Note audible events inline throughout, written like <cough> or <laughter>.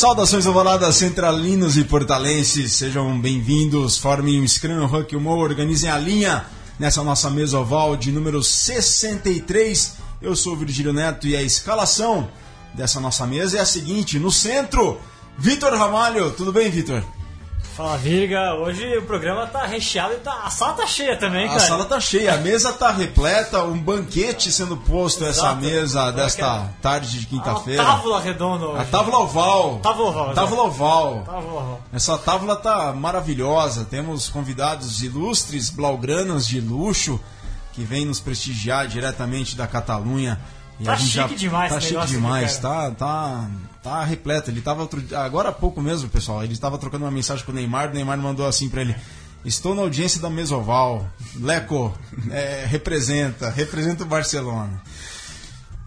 Saudações ovaladas centralinos e portalenses, sejam bem-vindos, formem um Scrum, Huck Humor, organizem a linha nessa nossa mesa oval de número 63. Eu sou o Virgílio Neto e a escalação dessa nossa mesa é a seguinte: no centro, Vitor Ramalho. Tudo bem, Vitor? Fala Virga, hoje o programa tá recheado e tá, a sala tá cheia também, cara. A sala tá cheia, a mesa tá repleta, um banquete sendo posto Exato. essa mesa desta tarde de quinta-feira. A tábula redonda hoje. A tábula oval. Tábula oval. Tábula oval. Tábula oval. Essa tábula tá maravilhosa. Temos convidados ilustres, blaugranas de luxo, que vêm nos prestigiar diretamente da Catalunha. E tá chique já, demais, Tá chique demais, aqui, tá, tá, tá repleto. Ele tava outro, agora há pouco mesmo, pessoal. Ele estava trocando uma mensagem com o Neymar. O Neymar mandou assim para ele: Estou na audiência da Mesoval. Leco, é, representa, representa o Barcelona.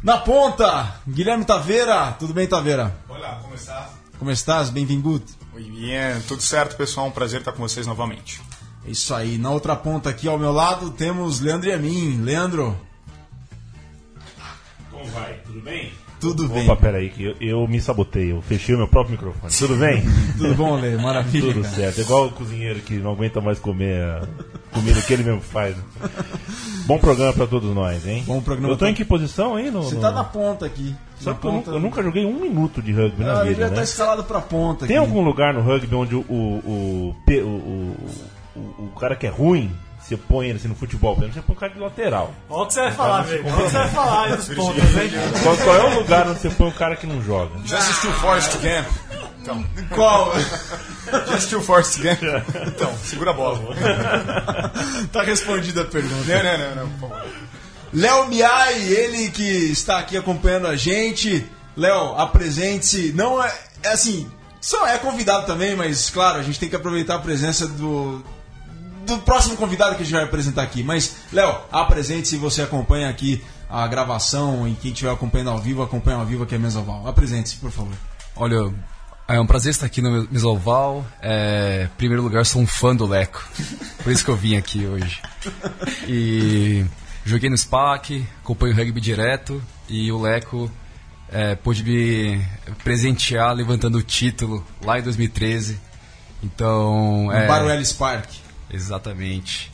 Na ponta, Guilherme Taveira. Tudo bem, Taveira? Olá, como estás? Como estás? Bem-vindo. Oi, bem, tudo certo, pessoal. Um prazer estar com vocês novamente. É isso aí. Na outra ponta aqui ao meu lado temos Leandro e a mim. Leandro. Como vai? Tudo bem? Tudo bem. Opa, peraí, que eu, eu me sabotei, eu fechei o meu próprio microfone. Tudo bem? <laughs> Tudo bom, Lê? Maravilha. Tudo cara. certo. É igual o cozinheiro que não aguenta mais comer a comida que ele mesmo faz. Bom programa pra todos nós, hein? Bom programa Eu tô pra- em que posição aí? No, Você no- tá na ponta aqui. Só na que eu, ponta. eu nunca joguei um minuto de rugby na Ah, ele vida, já tá né? escalado pra ponta Tem aqui. algum lugar no rugby onde o, o, o, o- o cara que é ruim, você põe ele assim no futebol, você põe o cara de lateral. Olha o que você vai falar, Virga. Olha o que você vai falar aí dos pontos, hein? Qual, qual é o lugar onde você põe o cara que não joga? Já assistiu Forrest Gump? Então, Qual? <laughs> já assistiu Forrest Gump? Então, segura a bola. tá respondida a pergunta. Não, não, não, não, por favor. Léo Miai, ele que está aqui acompanhando a gente. Léo, apresente-se. Não é, é assim, só é convidado também, mas claro, a gente tem que aproveitar a presença do do próximo convidado que a gente vai apresentar aqui. Mas, Léo, apresente-se, você acompanha aqui a gravação e quem estiver acompanhando ao vivo, acompanha ao vivo aqui a Mesoval. Apresente-se, por favor. Olha, é um prazer estar aqui no Misoval. É, em primeiro lugar, sou um fã do Leco. Por isso que eu vim aqui hoje. E joguei no SPAC, acompanho o rugby direto e o Leco é, pôde me presentear levantando o título lá em 2013. Então, é, Para o Ellis Park. Exatamente.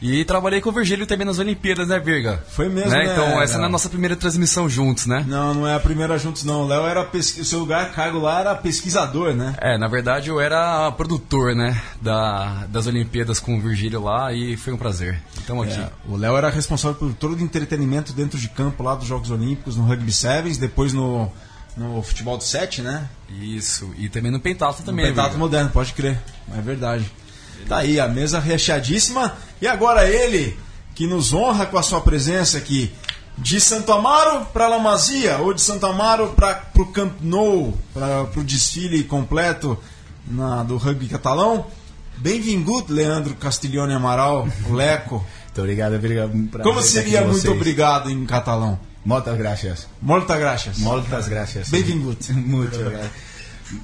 E trabalhei com o Virgílio também nas Olimpíadas, né, Virga? Foi mesmo, né, Então, essa não é a nossa primeira transmissão juntos, né? Não, não é a primeira juntos, não. O Léo era pesqui... o seu lugar, cargo lá era pesquisador, né? É, na verdade eu era produtor, né, da, das Olimpíadas com o Virgílio lá e foi um prazer. Estamos aqui. É, o Léo era responsável por todo o entretenimento dentro de campo lá dos Jogos Olímpicos, no Rugby Sevens, depois no, no futebol de sete, né? Isso, e também no Pentatlo No também, Pentato Virga. moderno, pode crer. É verdade. Tá aí, a mesa recheadíssima. E agora ele, que nos honra com a sua presença aqui. De Santo Amaro para Lamazia, ou de Santo Amaro para o Camp Nou, para o desfile completo na, do rugby catalão. Bem-vindo, Leandro Castiglione Amaral, Leco. <laughs> Muito obrigado, obrigado. Como seria muito vocês. obrigado em catalão? Muitas gracias. Molta gracias. Muitas gracias. Bem-vindo. <laughs> Muito obrigado.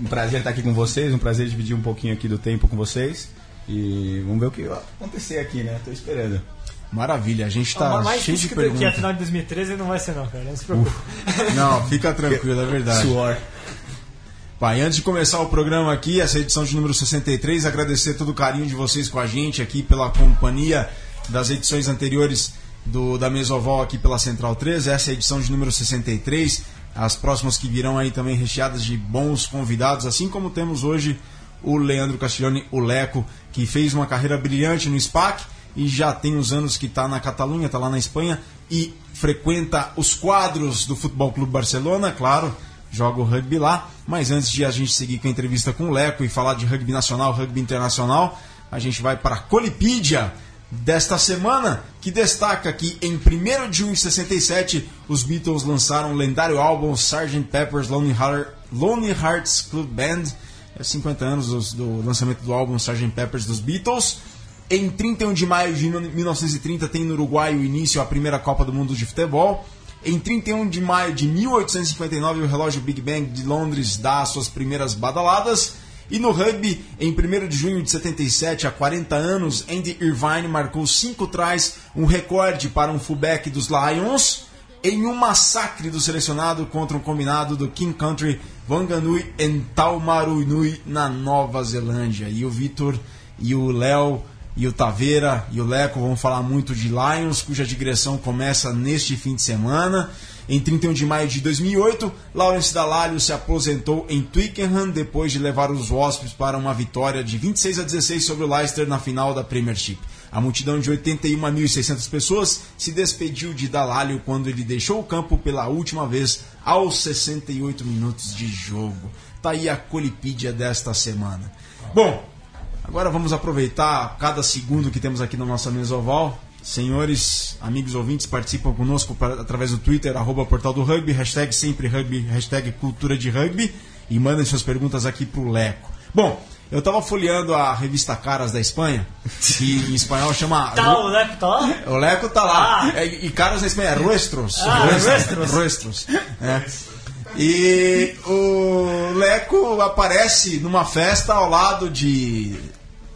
Um prazer estar aqui com vocês, um prazer dividir um pouquinho aqui do tempo com vocês. E vamos ver o que vai acontecer aqui, né? Tô esperando. Maravilha, a gente tá Mas mais cheio de difícil que, que a perguntas. final de 2013 não vai ser não, cara. Não se preocupe. <laughs> Não, fica tranquilo, é verdade. Suor. Pai, antes de começar o programa aqui, essa edição de número 63, agradecer todo o carinho de vocês com a gente aqui pela companhia das edições anteriores do, da Mesoval aqui pela Central 3. Essa é a edição de número 63. As próximas que virão aí também recheadas de bons convidados, assim como temos hoje o Leandro Castiglione, o Leco, que fez uma carreira brilhante no SPAC e já tem uns anos que está na Catalunha, está lá na Espanha e frequenta os quadros do Futebol Clube Barcelona, claro, joga o rugby lá. Mas antes de a gente seguir com a entrevista com o Leco e falar de rugby nacional, rugby internacional, a gente vai para a Colipídia desta semana, que destaca que em 1 de junho de 67 os Beatles lançaram o lendário álbum Sgt. Pepper's Lonely, Heart, Lonely Hearts Club Band. É 50 anos dos- do lançamento do álbum Sgt. Pepper's dos Beatles. Em 31 de maio de 1930 tem no Uruguai o início a primeira Copa do Mundo de futebol. Em 31 de maio de 1859 o relógio Big Bang de Londres dá as suas primeiras badaladas. E no rugby, em 1 de junho de 77, há 40 anos, Andy Irvine marcou cinco trás, um recorde para um fullback dos Lions. em um massacre do selecionado contra um combinado do King Country Wanganui em Taumarunui, na Nova Zelândia. E o Vitor e o Léo e o Taveira e o Leco vão falar muito de Lions, cuja digressão começa neste fim de semana. Em 31 de maio de 2008, Lawrence Dallaglio se aposentou em Twickenham depois de levar os Wasps para uma vitória de 26 a 16 sobre o Leicester na final da Premiership. A multidão de 81.600 pessoas se despediu de Dallaglio quando ele deixou o campo pela última vez aos 68 minutos de jogo. Tá aí a colipídia desta semana. Bom, agora vamos aproveitar cada segundo que temos aqui na nossa mesa oval. Senhores, amigos ouvintes, participam conosco pra- através do Twitter, arroba portal do rugby, hashtag sempre rugby, hashtag cultura de rugby e mandem suas perguntas aqui pro Leco. Bom, eu tava folheando a revista Caras da Espanha, que em espanhol chama... Tá, o Leco tá lá? O Leco tá lá. Ah. É, e caras na Espanha é Ruestros. Ah, Ruestros. Ruestros. É. E o Leco aparece numa festa ao lado de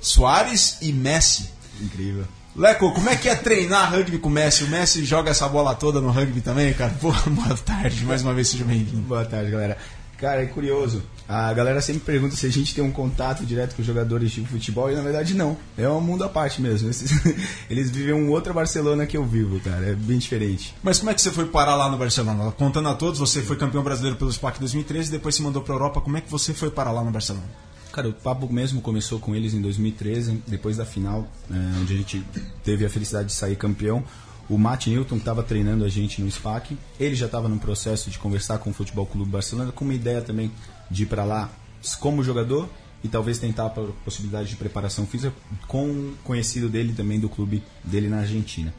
Soares e Messi. Incrível. Leco, como é que é treinar rugby com o Messi? O Messi joga essa bola toda no rugby também, cara? Pô, <laughs> boa tarde, mais uma vez seja bem-vindo. Boa tarde, galera. Cara, é curioso. A galera sempre pergunta se a gente tem um contato direto com os jogadores de futebol e na verdade não. É um mundo à parte mesmo. <laughs> Eles vivem um outra Barcelona que eu vivo, cara. É bem diferente. Mas como é que você foi parar lá no Barcelona? Contando a todos, você foi campeão brasileiro pelo SPAC 2013, depois se mandou pra Europa. Como é que você foi parar lá no Barcelona? Cara, o papo mesmo começou com eles em 2013, depois da final, é, onde a gente teve a felicidade de sair campeão. O Matt Newton estava treinando a gente no SPAC. Ele já estava no processo de conversar com o Futebol Clube Barcelona, com uma ideia também de ir para lá como jogador e talvez tentar a possibilidade de preparação física com um conhecido dele também do clube dele na Argentina.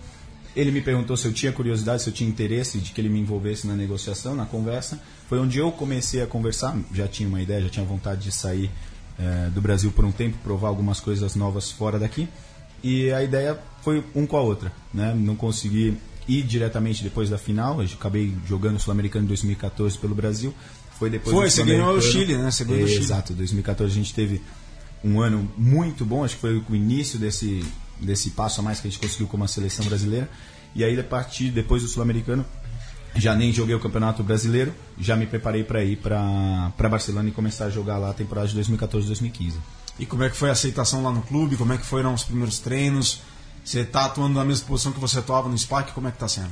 Ele me perguntou se eu tinha curiosidade, se eu tinha interesse de que ele me envolvesse na negociação, na conversa. Foi onde eu comecei a conversar, já tinha uma ideia, já tinha vontade de sair eh, do Brasil por um tempo, provar algumas coisas novas fora daqui. E a ideia foi um com a outra, né? Não consegui ir diretamente depois da final, eu acabei jogando o Sul-Americano em 2014 pelo Brasil. Foi depois Foi, você ganhou o. Chile, né? Você ganhou o Chile. Exato, 2014 a gente teve um ano muito bom, acho que foi o início desse, desse passo a mais que a gente conseguiu como a seleção brasileira. E aí, a partir depois do Sul-Americano, já nem joguei o Campeonato Brasileiro, já me preparei para ir para Barcelona e começar a jogar lá a temporada de 2014-2015. E como é que foi a aceitação lá no clube? Como é que foram os primeiros treinos? Você tá atuando na mesma posição que você atuava no SPAC? Como é que tá sendo?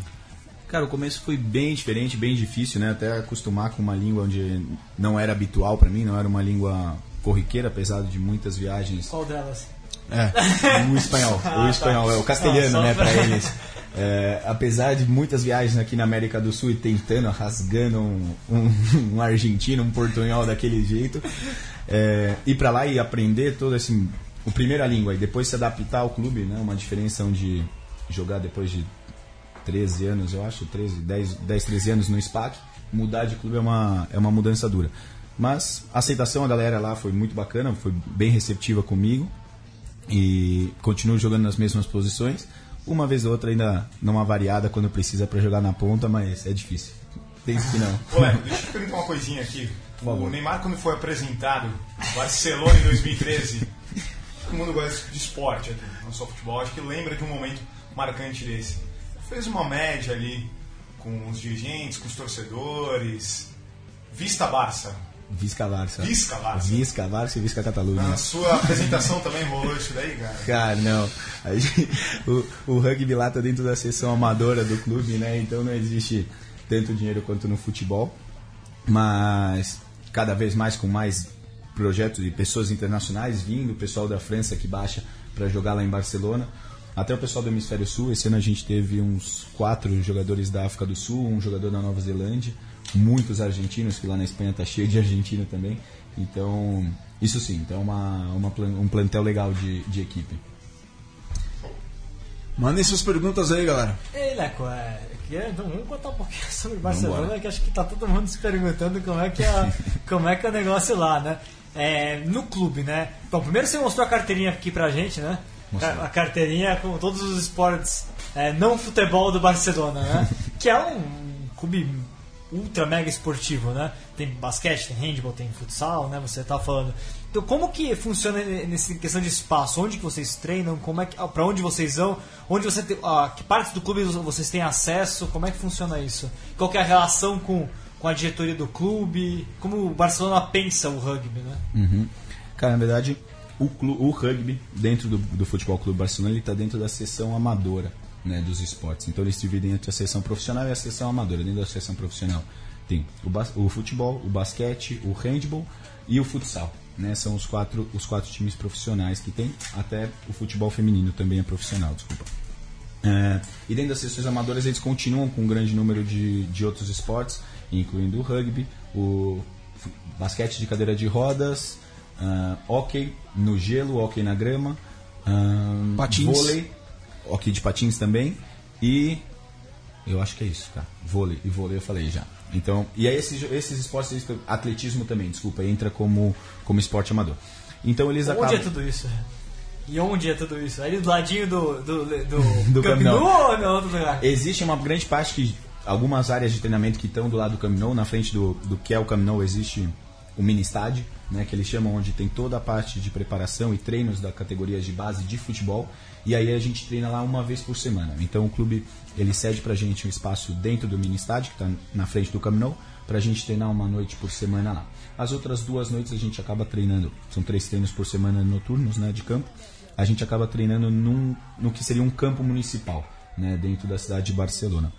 Cara, o começo foi bem diferente, bem difícil, né? Até acostumar com uma língua onde não era habitual para mim, não era uma língua corriqueira, apesar de muitas viagens Qual delas? É. <laughs> o espanhol, o espanhol, é o castelhano, Não, né, pra- para eles. É, apesar de muitas viagens aqui na América do Sul e tentando, rasgando um, um, <laughs> um argentino, um portunhol daquele jeito, é, ir para lá e aprender todo esse o primeira língua e depois se adaptar ao clube, né, uma diferença onde jogar depois de 13 anos, eu acho, 13, 10, 10 13 anos no SPAC, mudar de clube é uma, é uma mudança dura. Mas a aceitação da galera lá foi muito bacana, foi bem receptiva comigo e continuo jogando nas mesmas posições. Uma vez ou outra ainda numa variada quando precisa para jogar na ponta, mas é difícil. Penso que não. <laughs> Léo, deixa eu te perguntar uma coisinha aqui. O. Neymar, quando foi apresentado Barcelona em 2013, todo mundo gosta de esporte aqui, não só futebol, acho que lembra de um momento marcante desse. Fez uma média ali com os dirigentes, com os torcedores. Vista Barça. Visca Barça. Visca Barça. Visca Barça e Visca Catalunha. Na sua apresentação também rolou isso daí, cara? Cara, não. A gente- o, o rugby lá tá dentro da seção amadora do clube, né? Então não existe tanto dinheiro quanto no futebol. Mas cada vez mais com mais projetos de pessoas internacionais vindo, o pessoal da França que baixa para jogar lá em Barcelona. Até o pessoal do Hemisfério Sul, esse ano a gente teve uns quatro jogadores da África do Sul, um jogador da Nova Zelândia, muitos argentinos, que lá na Espanha tá cheio de argentino também. Então, isso sim, então é uma, uma um plantel legal de, de equipe. Mandem suas perguntas aí, galera. Ei, Leco, é, que- então vamos contar um pouquinho <laughs> sobre Barcelona, Vambora. que acho que tá todo mundo se perguntando como é que é, <laughs> como é, que é o negócio lá, né? É, no clube, né? Bom, primeiro você mostrou a carteirinha aqui pra gente, né? A carteirinha com todos os esportes é, não futebol do Barcelona, né? <laughs> que é um clube ultra mega esportivo, né? Tem basquete, tem handball, tem futsal, né? Você tá falando. Então, como que funciona nessa questão de espaço? Onde que vocês treinam? Como é que, para onde vocês vão? Onde você tem, ah, que partes do clube vocês têm acesso? Como é que funciona isso? Qual que é a relação com, com a diretoria do clube? Como o Barcelona pensa o rugby, né? Uhum. Cara, na verdade, o, clu- o rugby, dentro do, do Futebol Clube Barcelona, ele está dentro da seção amadora né, dos esportes. Então eles dividem entre a seção profissional e a seção amadora. Dentro da seção profissional tem o, o futebol, o basquete, o handball e o futsal. Né, são os quatro, os quatro times profissionais que tem. Até o futebol feminino também é profissional, desculpa. É, e dentro das sessões amadoras eles continuam com um grande número de, de outros esportes, incluindo o rugby, o basquete de cadeira de rodas, ah, hóquei no gelo, hóquei na grama, ah, Patins. vôlei, hóquei de patins também e eu acho que é isso, cara. Vôlei e vôlei eu falei já. Então, e aí esses, esses esportes, atletismo também, desculpa, entra como, como esporte amador. Então eles Onde acabam é tudo isso? E onde é tudo isso? Ali do ladinho do, do, do, <laughs> Do Camp Nou ou não, outro lugar? Existe uma grande parte que algumas áreas de treinamento que estão do lado do Camp Nou, na frente do, do que é o Camp Nou, existe o mini estádio, né, que eles chamam onde tem toda a parte de preparação e treinos da categoria de base de futebol. E aí a gente treina lá uma vez por semana. Então o clube ele cede pra gente um espaço dentro do mini estádio, que está na frente do Camp Nou, pra gente treinar uma noite por semana lá. As outras duas noites a gente acaba treinando, são três treinos por semana noturnos, né, de campo. A gente acaba treinando num, no que seria um campo municipal, né, dentro da cidade de Barcelona.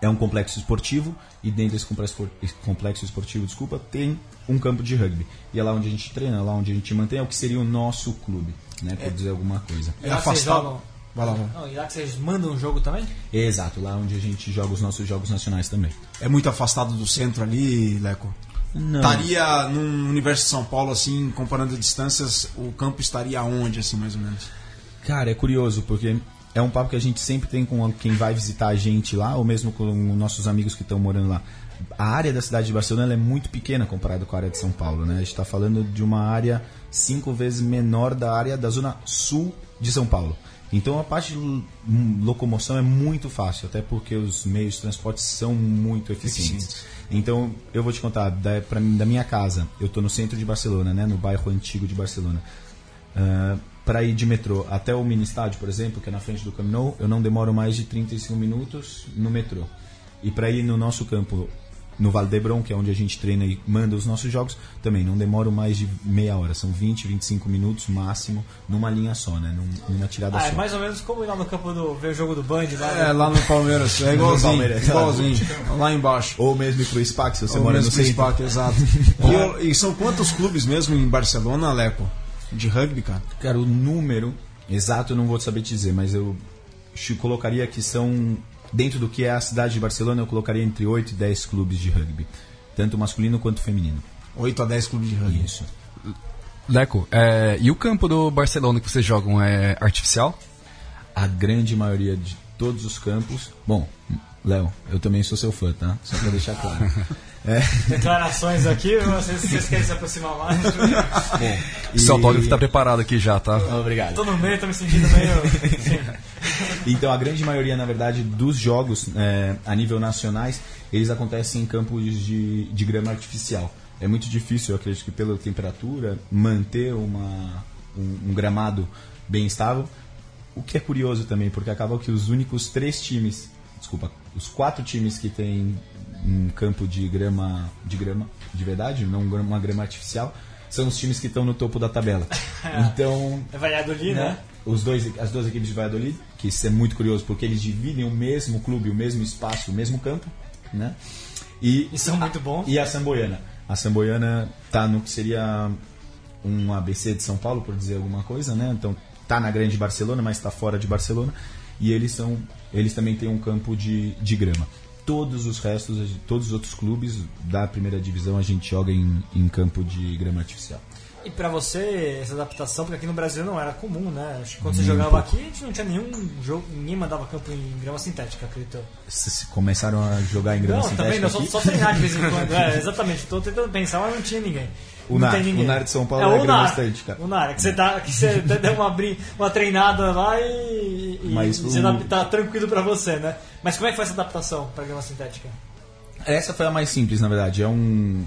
É um complexo esportivo e dentro desse complexo, esportivo, desculpa, tem um campo de rugby. E é lá onde a gente treina, é lá onde a gente mantém, é o que seria o nosso clube, né, por dizer alguma coisa. É jogam- Vai lá, vai. Não, e lá que vocês mandam um jogo também? Exato, lá onde a gente joga os nossos jogos nacionais também. É muito afastado do centro ali, Leco? Não. Estaria num universo de São Paulo, assim, comparando distâncias, o campo estaria onde, assim, mais ou menos? Cara, é curioso, porque é um papo que a gente sempre tem com quem vai visitar a gente lá, ou mesmo com nossos amigos que estão morando lá. A área da cidade de Barcelona é muito pequena comparada com a área de São Paulo, né? A gente está falando de uma área cinco vezes menor da área da zona sul de São Paulo. Então a parte de lo- locomoção é muito fácil, até porque os meios de transporte são muito eficientes. Então eu vou te contar, da, pra da minha casa, eu estou no centro de Barcelona, né? No bairro antigo de Barcelona. Para ir de metrô até o mini estádio, por exemplo, que é na frente do Camp Nou, eu não demoro mais de 35 minutos no metrô. E para ir no nosso campo, no Vale d'Hebron, que é onde a gente treina e manda os nossos jogos, também não demoro mais de meia hora, são 20, 25 minutos máximo numa linha só, né? Num- Numa tirada Ah, só. é mais ou menos como ir lá no campo do. ver o jogo do Band lá. É, né? lá no Palmeiras, é igualzinho, Palmeiras, igualzinho, lá embaixo. Ou mesmo ir pro SPAC, se você Ou mora mesmo no centro. Parque, exato. <laughs> E, e são quantos clubes mesmo em Barcelona, Leco? De rugby, cara? Cara, o número exato eu não vou saber te dizer, mas eu te colocaria que são. Dentro do que é a cidade de Barcelona, eu colocaria entre 8 e 10 clubes de rugby. Tanto masculino quanto feminino. 8 a 10 clubes de rugby. Isso. Leco, é, e o campo do Barcelona que vocês jogam é artificial? A grande maioria de todos os campos. Bom, Léo, eu também sou seu fã, tá? Só pra deixar claro. <laughs> É, Declarações aqui, vocês, vocês querem se aproximar mais? O seu autógrafo tá preparado aqui já, tá? Obrigado. Tô no meio, tô me sentindo meio. Então, a grande maioria, na verdade, dos jogos é, a nível nacionais, eles acontecem em campos de, de grama artificial. É muito difícil, eu acredito que pela temperatura, manter uma, um, um gramado bem estável. O que é curioso também, porque acaba que os únicos três times, desculpa, os quatro times que têm um campo de grama, de grama de verdade, não uma grama artificial, são os times que estão no topo da tabela. <laughs> Então, É Valladolid, né? né? Os dois, as duas equipes de Valladolid, que isso é muito curioso, porque eles dividem o mesmo clube, o mesmo espaço, o mesmo campo, né? E, E são muito bons. e a Samboiana. A Samboiana tá no que seria um ABC de São Paulo, por dizer alguma coisa, né? Então tá na grande Barcelona, mas está fora de Barcelona. E eles são, eles também têm um campo de, de grama. Todos os restos, todos os outros clubes da primeira divisão a gente joga em, em campo de grama artificial. E pra você, essa adaptação, porque aqui no Brasil não era comum, né? Acho que quando você jogava aqui, a gente não tinha nenhum jogo, ninguém mandava campo em grama sintética, acredito. Se começaram a jogar em grama Não, também sintética não, só, aqui? só treinar de vez em quando. <laughs> É, exatamente, tô tentando pensar, mas não tinha ninguém. O NAR, o NAR de São Paulo é, é o grama NAR, sintética. O NAR, é que você, tá, que você deu uma, uma treinada lá e, e Mas você o- tá, tranquilo pra você, né? Mas como é que foi essa adaptação pra grama sintética? Essa foi a mais simples, na verdade. É um.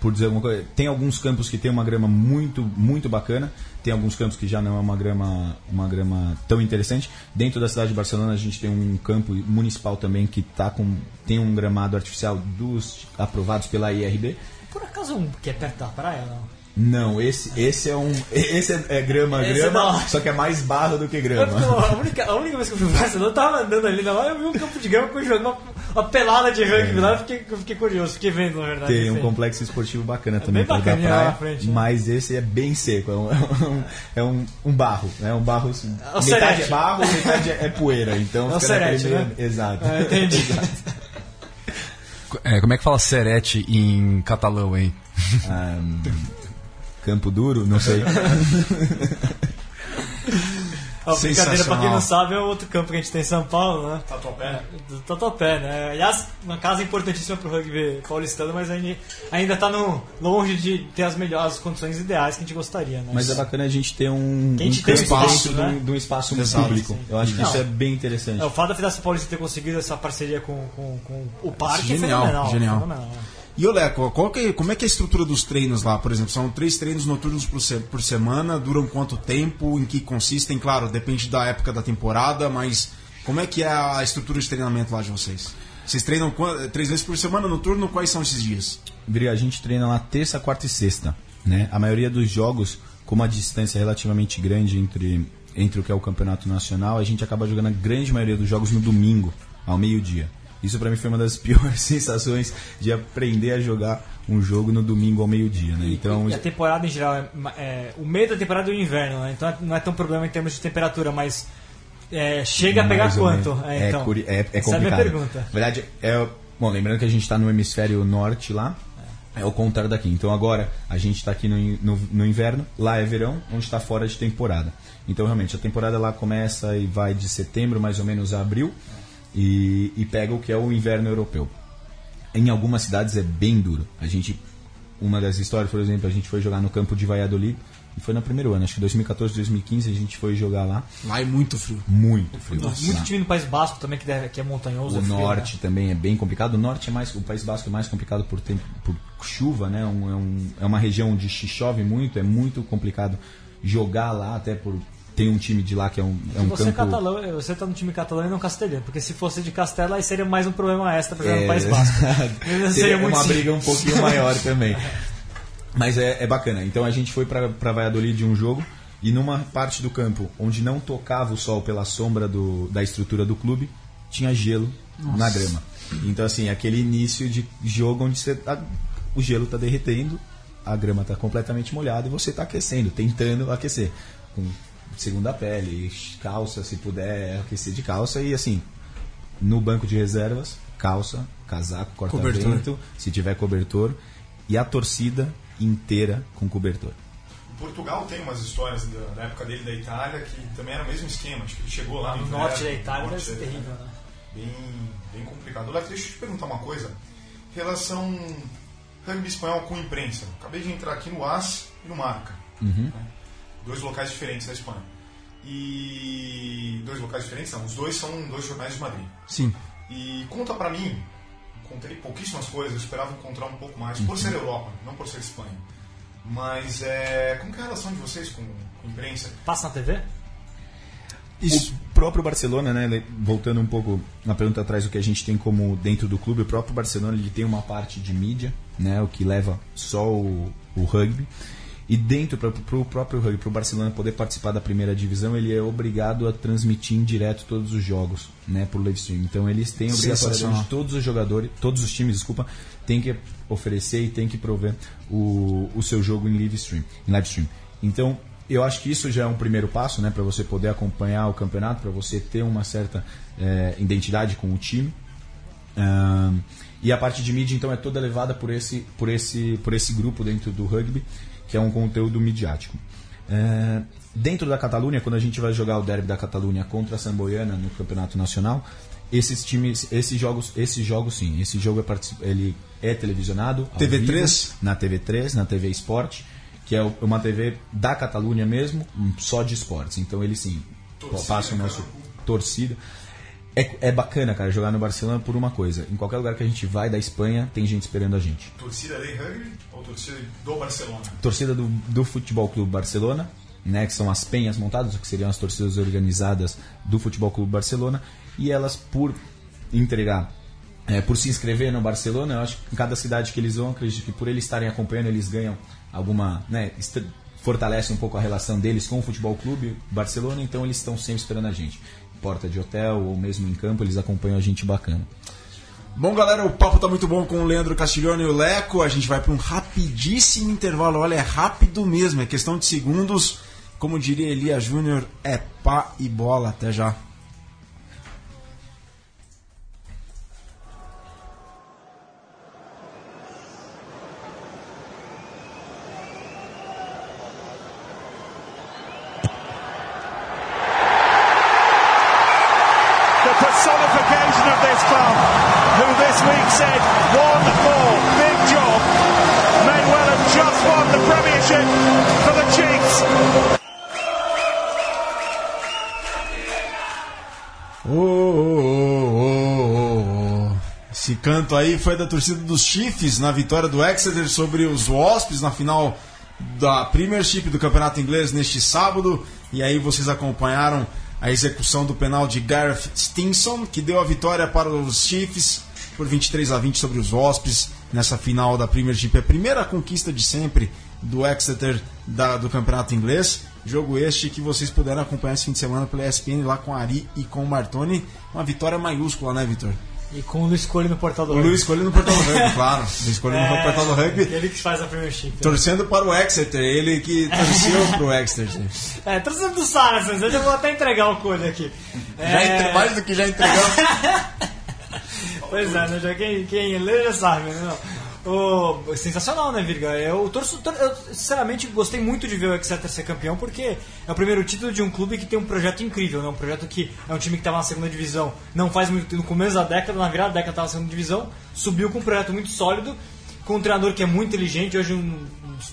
Por dizer alguma coisa. Tem alguns campos que tem uma grama muito, muito bacana. Tem alguns campos que já não é uma grama, uma grama tão interessante. Dentro da cidade de Barcelona a gente tem um campo municipal também que tá com, tem um gramado artificial dos aprovados pela IRB. Por acaso um que é perto da praia, não? Não, esse, esse é um. Esse é, é grama, Esse é grama, não. só que é mais barro do que grama. a, única, a única vez que eu fui pra Barcelona, eu tava andando ali na hora, eu vi um campo de grama com jogando uma, uma pelada de rugby lá, eu fiquei, eu fiquei curioso, fiquei vendo, na verdade. Tem um enfim. complexo esportivo bacana também bem lá praia, na frente, né? mas esse é bem seco, é um, é um, é um, barro, né? Um barro, assim, É metade Serete. é barro, metade é poeira, então É o Serete, meio- né? Exato. É, entendi. <laughs> É, como é que fala serete em catalão, hein? Ah, campo duro, não sei. <laughs> A brincadeira, pra quem não sabe, é o outro campo que a gente tem em São Paulo, né? Tatuapé. Do Tatuapé, né? Aliás, uma casa importantíssima pro rugby paulistano, mas a gente ainda tá no, longe de ter as melhores condições ideais que a gente gostaria, né? Mas é bacana a gente ter um, gente um tem espaço, dentro né? de um- de um espaço Exato, público. sim. Eu acho que Não. isso é bem interessante. É, o fato da Federação Paulista ter conseguido essa parceria com, com, com o parque Genial, é fenomenal. genial. fenomenal, né? E o Leco, qual que como é que é a estrutura dos treinos lá, por exemplo? São três treinos noturnos por, se- por semana, duram quanto tempo, em que consistem? Claro, depende da época da temporada, mas como é que é a estrutura de treinamento lá de vocês? Vocês treinam três vezes por semana noturno? Quais são esses dias? Viri, a gente treina lá terça, quarta e sexta. Né? A maioria dos jogos, como a distância é relativamente grande entre, entre o que é o campeonato nacional, a gente acaba jogando a grande maioria dos jogos no domingo, ao meio-dia. Isso pra mim foi uma das <laughs> piores sensações de aprender a jogar um jogo no domingo ao meio-dia. Né? Então, E a temporada em geral, é, é, o meio da temporada é o inverno, né? Então não é tão problema em termos de temperatura, mas é, chega a pegar quanto? menos. É, então, é, é essa é a complicado. minha pergunta. Na verdade, é, bom, lembrando que a gente está no hemisfério norte lá, é o contrário daqui. Então agora a gente está aqui no, no, no inverno, lá é verão, onde está fora de temporada. Então realmente a temporada lá começa e vai de setembro mais ou menos a abril e, e pega o que é o inverno europeu. Em algumas cidades é bem duro. A gente, uma das histórias, por exemplo, a gente foi jogar no campo de Valladolid e foi no primeiro ano, acho que 2014, 2015 a gente foi jogar lá. Lá é muito frio. Muito frio. Muito Lá. time no País Basco também, que, deve, que é montanhoso. O é frio, norte né? também é bem complicado. O norte é mais, o País Basco é mais complicado por tempo, por chuva, né? Um- é, um- é uma região onde chove muito, é muito complicado jogar lá, até por tem um time de lá que é um, é um Você, é campo. catalão, você tá no time catalão e não castelhano, porque se fosse de Castela aí seria mais um problema extra pra jogar É, no País Basco. <laughs> seria uma simples. briga um pouquinho maior também. <laughs> Mas é, é bacana. Então a gente foi para Valladolid de um jogo e numa parte do campo onde não tocava o sol pela sombra do, da estrutura do clube, tinha gelo na grama. Então assim, aquele início de jogo onde você tá- o gelo está derretendo, a grama está completamente molhada e você está aquecendo, tentando aquecer. Com segunda pele, calça, se puder aquecer de calça e assim, no banco de reservas, calça, casaco, corta-vento, se tiver cobertor, e a torcida inteira com cobertor. Portugal tem umas histórias da, da época dele da Itália que também era o mesmo esquema. Acho que ele chegou lá no, norte da Itália norte da terrível, né? Bem, bem complicado. Leco, deixa eu te perguntar uma coisa. Relação rugby espanhol com imprensa. Acabei de entrar aqui no AS e no Marca. né? Dois locais diferentes da Espanha. E. Dois locais diferentes? Não, os dois são dois jornais de Madrid. Sim. E conta pra mim, encontrei pouquíssimas coisas, eu esperava encontrar um pouco mais, por ser Europa, não por ser Espanha. Mas é, como que é a relação de vocês com, com a imprensa? Passa na TV? Isso. O próprio Barcelona, né, voltando um pouco na pergunta atrás do que a gente tem como dentro do clube, o próprio Barcelona ele tem uma parte de mídia, né, o que leva só o, o rugby. E dentro, para o próprio rugby, para o Barcelona poder participar da primeira divisão, ele é obrigado a transmitir em direto todos os jogos, né, por live stream. Então eles têm obrigatoriamente Sensacional. todos os jogadores, todos os times, desculpa, têm que oferecer e têm que prover o, o seu jogo em live stream, em live stream. Então, eu acho que isso já é um primeiro passo, né, para você poder acompanhar o campeonato, para você ter uma certa eh, identidade com o time. Ahn, e a parte de mídia então é toda levada por esse, por esse, por esse grupo dentro do rugby, que é um conteúdo midiático. É, dentro da Catalunha, quando a gente vai jogar o derby da Catalunha contra a Samboiana no campeonato nacional, esses times, esses jogos, esses jogos sim, esse jogo é ele é televisionado ao TV3? vivo, na TV3, na TV Sport, que é uma TV da Catalunha mesmo, só de esportes. Então ele sim Torcida, passa o nosso cara. torcida. É, é bacana, cara, jogar no Barcelona por uma coisa. Em qualquer lugar que a gente vai da Espanha, tem gente esperando a gente. Torcida de rugby ou torcida do Barcelona? Torcida do, do Futebol Clube Barcelona, né, que são as penhas montadas, que seriam as torcidas organizadas do Futebol Clube Barcelona, e elas por entregar, é, por se inscrever no Barcelona, eu acho que em cada cidade que eles vão, acredito que por eles estarem acompanhando, eles ganham alguma, né, fortalece um pouco a relação deles com o Futebol Clube Barcelona, então eles estão sempre esperando a gente. Porta de hotel ou mesmo em campo, eles acompanham a gente bacana. Bom, galera, o papo tá muito bom com o Leandro Castiglione e o Leco. A gente vai para um rapidíssimo intervalo. Olha, é rápido mesmo, é questão de segundos. Como diria Elia Júnior, é pá e bola. Até já. Premiership for the Chiefs. Ô, ô, ô. Esse canto aí foi da torcida dos Chiefs na vitória do Exeter sobre os Wasps na final da Premiership do Campeonato Inglês neste sábado. E aí vocês acompanharam a execução do penal de Gareth Stinson, que deu a vitória para os Chiefs por 23 a 20 sobre os Wasps nessa final da Premiership. É a primeira conquista de sempre do Exeter da- do Campeonato Inglês. Jogo este que vocês puderam acompanhar esse fim de semana pela ESPN lá com a Ari e com o Martoni. Uma vitória maiúscula, né, Vitor? E com o Luiz Coelho no portal do O Luiz escolheu no portal do rugby, <laughs> claro. Luiz escolheu no portal do rugby. Ele que faz a Premiership. Torcendo para o Exeter, ele que torceu <laughs> para o Exeter. É, torcendo do Saracens, eu já vou até entregar o Coelho aqui. Já É, entre- mais do que já entregamos. <laughs> Pois é, né? Já quem, quem lê já sabe, né? Não. O, sensacional, né, Virga? Eu, torço, tor- eu, sinceramente, gostei muito de ver o Exeter ser campeão, porque é o primeiro título de um clube que tem um projeto incrível, né? Um projeto que é um time que estava na segunda divisão, não faz muito no começo da década, na virada da década estava na segunda divisão, subiu com um projeto muito sólido, com um treinador que é muito inteligente, hoje um, um dos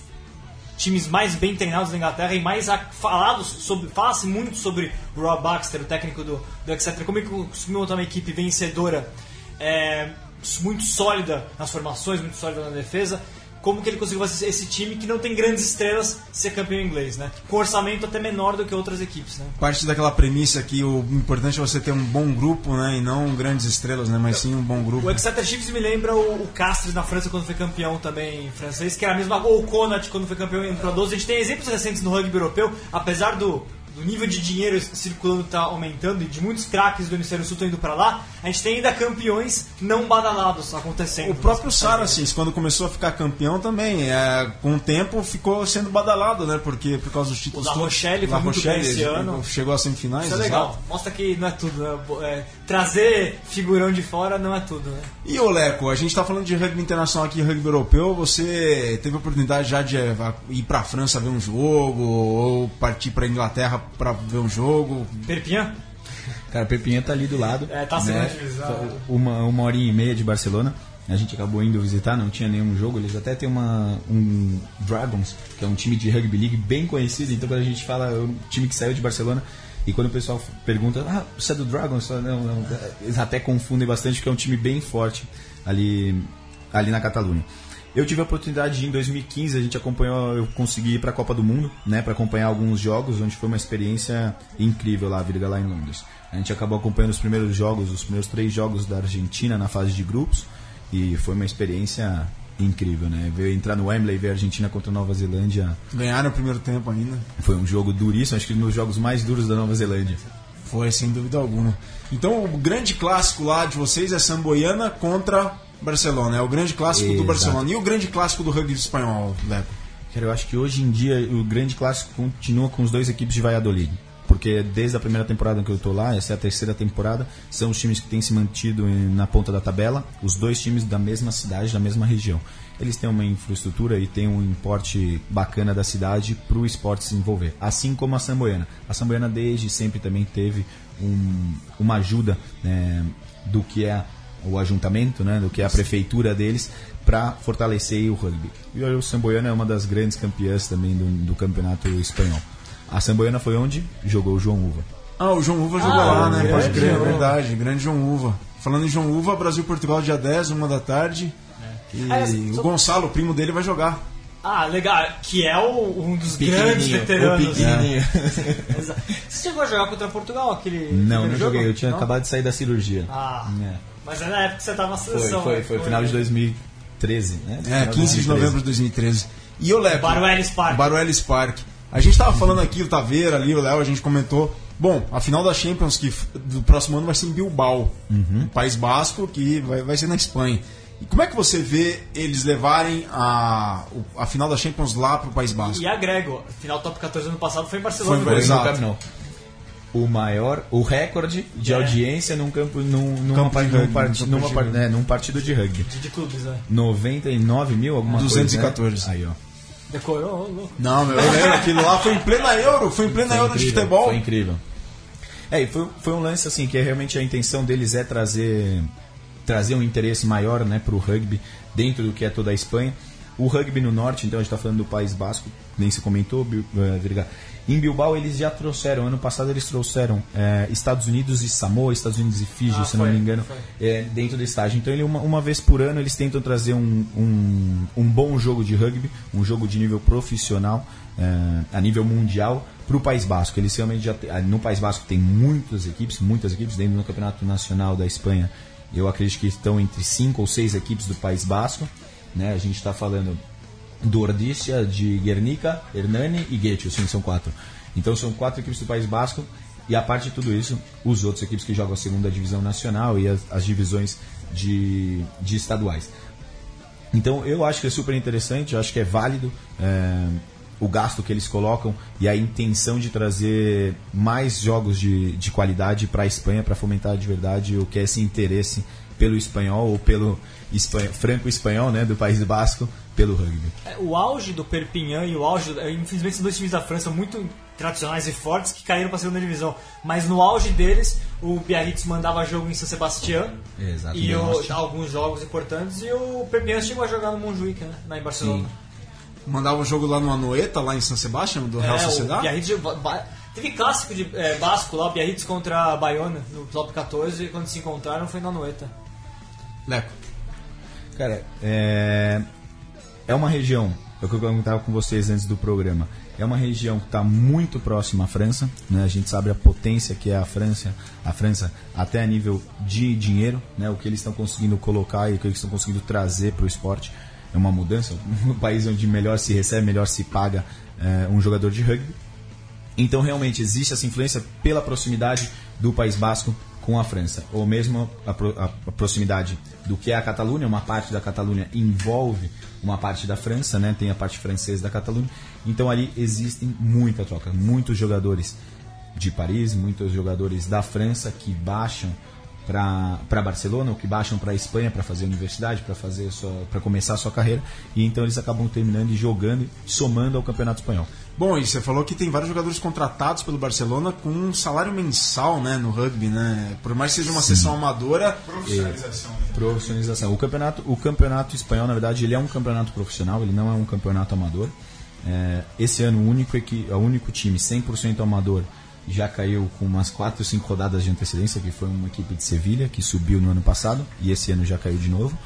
times mais bem treinados da Inglaterra e mais falados sobre fala-se muito sobre o Rob Baxter, o técnico do, do Exeter, como ele conseguiu montar uma equipe vencedora, é, muito sólida nas formações, muito sólida na defesa. Como que ele conseguiu fazer esse time que não tem grandes estrelas ser campeão inglês, né? Com orçamento até menor do que outras equipes, né? Parte daquela premissa que o importante é você ter um bom grupo, né? E não grandes estrelas, né? Mas sim um bom grupo. O Exeter Chiefs me lembra o, o Castres na França quando foi campeão também francês, que era a mesma. Ou o Connacht quando foi campeão em Pro 12. A gente tem exemplos recentes no rugby europeu, apesar do, do nível de dinheiro circulando estar aumentando e de muitos craques do Hemisfério Sul estão indo para lá, a gente tem ainda campeões não badalados acontecendo. O próprio Saracens, quando começou a ficar campeão também, é, com o tempo ficou sendo badalado, né? Porque por causa dos títulos. O La. Rochelle foi La muito Rochelle bem esse ano. Chegou às semifinais. Isso é legal. exato. Mostra que não é tudo, né? É, trazer figurão de fora não é tudo, né? E ô Leco, a gente tá falando de rugby internacional aqui, rugby europeu. Você teve a oportunidade já de eh, ir pra França ver um jogo ou partir pra Inglaterra pra ver um jogo? Perpignan? Cara, Perpignan tá ali do lado. É, tá segunda divisão. Uma, uma horinha e meia de Barcelona. A gente acabou indo visitar, não tinha nenhum jogo. Eles até têm uma, um Dragons, que é um time de rugby league bem conhecido. Então, quando a gente fala, é um time que saiu de Barcelona. E quando o pessoal pergunta, ah, você é do Dragons? Não, não. Eles até confundem bastante, porque é um time bem forte ali, ali na Catalunha. Eu tive a oportunidade de, em 2015, a gente acompanhou, eu consegui ir para a Copa do Mundo, né, para acompanhar alguns jogos, onde foi uma experiência incrível lá, Virga, lá em Londres. A gente acabou acompanhando os primeiros jogos, os primeiros três jogos da Argentina na fase de grupos, e foi uma experiência incrível, né? Ver entrar no Wembley, ver a Argentina contra a Nova Zelândia, Ganharam o primeiro tempo ainda. foi um jogo duríssimo, acho que um dos jogos mais duros da Nova Zelândia. Foi, sem dúvida alguma. Então, o grande clássico lá de vocês é Samboiana contra Barcelona. É o grande clássico do Exato. Barcelona. E o grande clássico do rugby espanhol, Leco? Cara, eu acho que hoje em dia o grande clássico continua com os dois equipes de Valladolid. Porque desde a primeira temporada que eu tô lá, essa é a terceira temporada, são os times que têm se mantido na ponta da tabela, os dois times da mesma cidade, da mesma região. Eles têm uma infraestrutura e têm um importe bacana da cidade para o esporte se envolver. Assim como a Samboiana. A Samboiana desde sempre também teve um- uma ajuda né, do que é o ajuntamento, né, do que é a prefeitura deles, para fortalecer o rugby. E o Samboiana é uma das grandes campeãs também do, do campeonato espanhol. A Samboiana foi onde jogou o João Uva. Ah, o João Uva jogou Ah, lá, né? grande Pode crer, é João. verdade. Grande João Uva. Falando em João Uva, Brasil e Portugal dia 10, uma da tarde. E Ah, assim, o Gonçalo, o primo dele, vai jogar. Ah, legal. Que é o- um dos grandes veteranos. o pequenininho. <laughs> Exato. Você chegou a jogar contra Portugal aquele. Não, aquele não jogo? joguei. Eu tinha Não? acabado de sair da cirurgia. Ah, É. mas é na época que você tava na Foi, seleção. foi, né? foi. Final de 2013, né? É, Final 15 de novembro de 2013. E o Leco? Baruelis Park. Baruelis Park. A gente tava falando aqui, o Taveira ali, o Léo, a gente comentou. Bom, a final da Champions que do próximo ano vai ser em Bilbao, no País Basco, que vai, vai ser na Espanha. E como é que você vê eles levarem a, o- a final da Champions lá pro País Basco? E agrego, final top 14 ano passado foi em Barcelona. Foi em Foi no Exato. O maior, o recorde de É. audiência num campo, num, numa Campo de num, rugby, part- num campo numa de par- rugby. né, num partido de rugby. De, de clubes, né? 99 mil, alguma 214. coisa. Né? Aí, ó. Decorou, ô, louco. Não, meu, eu lembro, aquilo lá foi em plena Euro, foi em plena Foi Euro de incrível, futebol. Foi incrível. É, e foi, foi um lance assim que realmente a intenção deles é trazer trazer um interesse maior, né, pro rugby dentro do que é toda a Espanha. O rugby no norte, então a gente está falando do País Basco, nem se comentou, Virga. Em Bilbao eles já trouxeram, ano passado eles trouxeram eh, Estados Unidos e Samoa, Estados Unidos e Fiji, Ah, se não foi, me engano, eh, dentro do estágio. Então ele, uma, uma vez por ano eles tentam trazer um, um, um bom jogo de rugby, um jogo de nível profissional, eh, a nível mundial, para o País Basco. Eles realmente já ah, no País Basco tem muitas equipes, muitas equipes dentro do Campeonato Nacional da Espanha. Eu acredito que estão entre cinco ou seis equipes do País Basco. Né? A gente está falando do Ordícia, de Guernica, Hernani e Guecho, sim, são quatro. Então são quatro equipes do País Basco e a parte de tudo isso, os outros equipes que jogam a segunda divisão nacional e as, as divisões de, de estaduais. Então eu acho que é super interessante, eu acho que é válido é, o gasto que eles colocam e a intenção de trazer mais jogos de, de qualidade para a Espanha para fomentar de verdade o que é esse interesse pelo espanhol ou pelo espanhol, franco-espanhol né, do País Basco pelo rugby. É, O auge do Perpignan e o auge, é, infelizmente, são dois times da França muito tradicionais e fortes que caíram para a segunda divisão. Mas no auge deles, o Biarritz mandava jogo em São Sebastião Exato. e o- alguns jogos importantes. E o Perpignan chegou a jogar no Montjuic, né? Lá em Barcelona. Mandava o jogo lá no Anoeta, lá em San Sebastián, do Real É, o Sociedad. Biarritz teve clássico de é, Basco lá, o Biarritz contra a Bayona no top 14 e quando se encontraram foi na Noeta. Leco. Cara, é, é uma região, é o que eu comentava com vocês antes do programa, é uma região que está muito próxima à França, né? a gente sabe a potência que é a França, a França até a nível de dinheiro, né? o que eles estão conseguindo colocar e o que eles estão conseguindo trazer para o esporte. É uma mudança, <laughs> um país onde melhor se recebe, melhor se paga é, um jogador de rugby. Então, realmente, existe essa influência pela proximidade do País Basco com a França, ou mesmo a, pro- a- a proximidade do que é a Catalunha, uma parte da Catalunha envolve uma parte da França, né? tem a parte francesa da Catalunha. Então, ali existem muita troca, muitos jogadores de Paris, muitos jogadores da França que baixam para Barcelona ou que baixam para Espanha para fazer universidade, para fazer para começar a sua carreira, e então eles acabam terminando e jogando, somando ao Campeonato Espanhol. Bom, e você falou que tem vários jogadores contratados pelo Barcelona com um salário mensal, né, no rugby, né? Por mais que seja uma sessão amadora, Profissionalização. né? Profissionalização. O campeonato, o campeonato espanhol, na verdade, ele é um campeonato profissional, ele não é um campeonato amador. É, esse ano, o único, o único time 100% amador já caiu com umas 4 ou 5 rodadas de antecedência, que foi uma equipe de Sevilha, que subiu no ano passado, e esse ano já caiu de novo.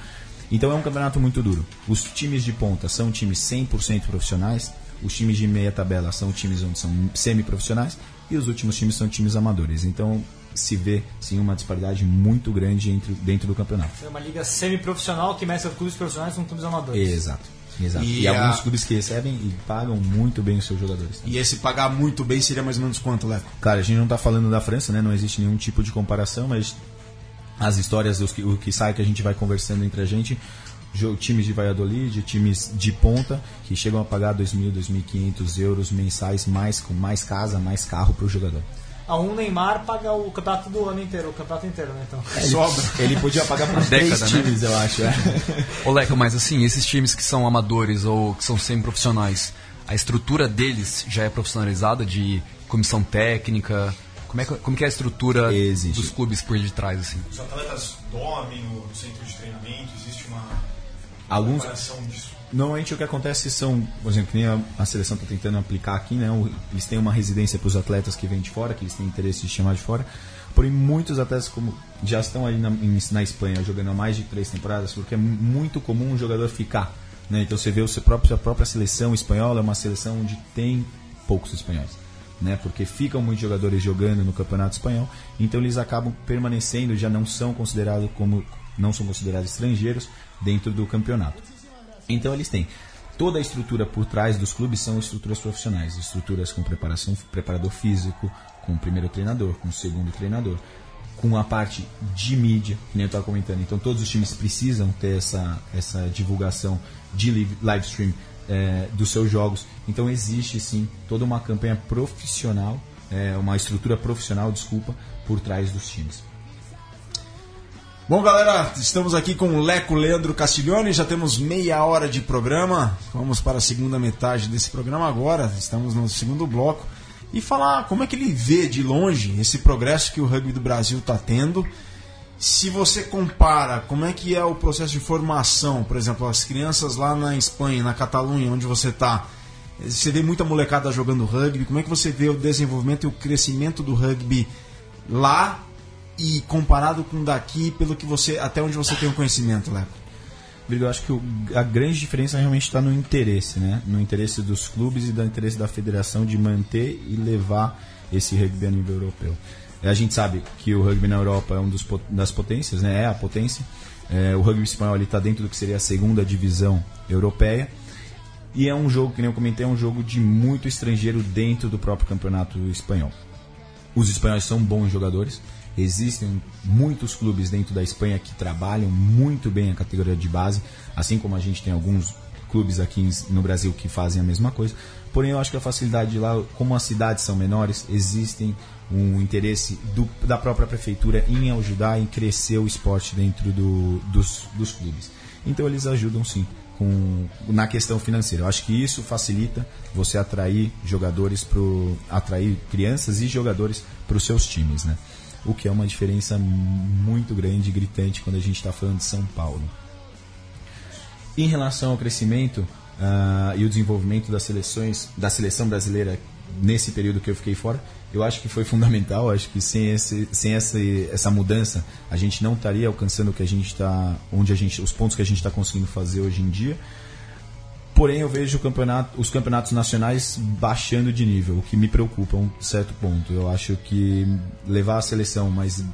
Então é um campeonato muito duro. Os times de ponta são times 100% profissionais, os times de meia tabela são times onde são semi-profissionais, e os últimos times são times amadores. Então se vê sim uma disparidade muito grande entre, dentro do campeonato. É uma liga semi-profissional que mescla clubes profissionais com clubes amadores. Exato. Exato. E E, a- alguns clubes que recebem e pagam muito bem os seus jogadores. e esse pagar muito bem seria mais ou menos quanto, Leco? Cara, a gente não está falando da França, né? Não existe nenhum tipo de comparação, mas as histórias, os que, o que sai que a gente vai conversando entre a gente, times de Valladolid, times de ponta, que chegam a pagar 2.000, 2.500 euros mensais, mais, com mais casa, mais carro para o jogador. A um Neymar paga o campeonato do ano inteiro, o campeonato inteiro, né? Então. Sobra. <laughs> Ele podia pagar para os <laughs> Década, três né? times, eu acho. É. <laughs> Ô Leco, mas assim, esses times que são amadores ou que são semi-profissionais, a estrutura deles já é profissionalizada de comissão técnica? Como é que, como que é a estrutura Existe. dos clubes por detrás, assim? Os atletas dormem no centro de treinamento, existe uma, Alguns. Normalmente o que acontece são, por exemplo, que nem a, a seleção está tentando aplicar aqui, né? o- Eles têm uma residência para os atletas que vêm de fora, que eles têm interesse de chamar de fora. Porém, muitos atletas como já estão ali na, em- na Espanha jogando há mais de três temporadas, porque é mu- muito comum um jogador ficar. Né? Então você vê o seu próprio, a própria seleção espanhola é uma seleção onde tem poucos espanhóis. Né? Porque ficam muitos jogadores jogando no campeonato espanhol, então eles acabam permanecendo, já não são considerados como não são considerados estrangeiros dentro do campeonato. Então eles têm toda a estrutura por trás dos clubes são estruturas profissionais, estruturas com preparação, preparador físico, com o primeiro treinador, com o segundo treinador, com a parte de mídia, que nem eu estava comentando. Então todos os times precisam ter essa, essa divulgação de live, stream eh, dos seus jogos. Então existe sim toda uma campanha profissional, eh, uma estrutura profissional, desculpa, por trás dos times. Bom, galera, estamos aqui com o Leco Leandro Castiglione, já temos meia hora de programa. Vamos para a segunda metade desse programa agora, estamos no segundo bloco. E falar como é que ele vê de longe esse progresso que o rugby do Brasil está tendo. Se você compara como é que é o processo de formação, por exemplo, as crianças lá na Espanha, na Catalunha, onde você está, você vê muita molecada jogando rugby, como é que você vê o desenvolvimento e o crescimento do rugby lá e comparado com daqui, pelo que você até onde você tem o conhecimento? Virgo, eu acho que a grande diferença realmente está no interesse, né? No interesse dos clubes e do interesse da federação de manter e levar esse rugby a nível europeu. A gente sabe que o rugby na Europa é um dos das potências, né? É a potência. É, o rugby espanhol está dentro do que seria a segunda divisão europeia. E é um jogo, que nem eu comentei, é um jogo de muito estrangeiro dentro do próprio campeonato espanhol. Os espanhóis são bons jogadores. Existem muitos clubes dentro da Espanha que trabalham muito bem a categoria de base, assim como a gente tem alguns clubes aqui no Brasil que fazem a mesma coisa. Porém, eu acho que a facilidade de lá, como as cidades são menores, existem um interesse do- da própria prefeitura em ajudar em crescer o esporte dentro do- dos, dos clubes. Então, eles ajudam sim com, na questão financeira. Eu acho que isso facilita você atrair jogadores pro atrair crianças e jogadores para os seus times, né? O que é uma diferença muito grande e gritante quando a gente está falando de São Paulo. Em relação ao crescimento ah, e o desenvolvimento das seleções, da seleção brasileira nesse período que eu fiquei fora, eu acho que foi fundamental. Acho que sem, esse, sem essa, essa mudança a gente não estaria alcançando o que a gente está, onde a gente, os pontos que a gente está conseguindo fazer hoje em dia. Porém, eu vejo campeonato, os campeonatos nacionais baixando de nível, o que me preocupa a um certo ponto. Eu acho que levar a seleção, mas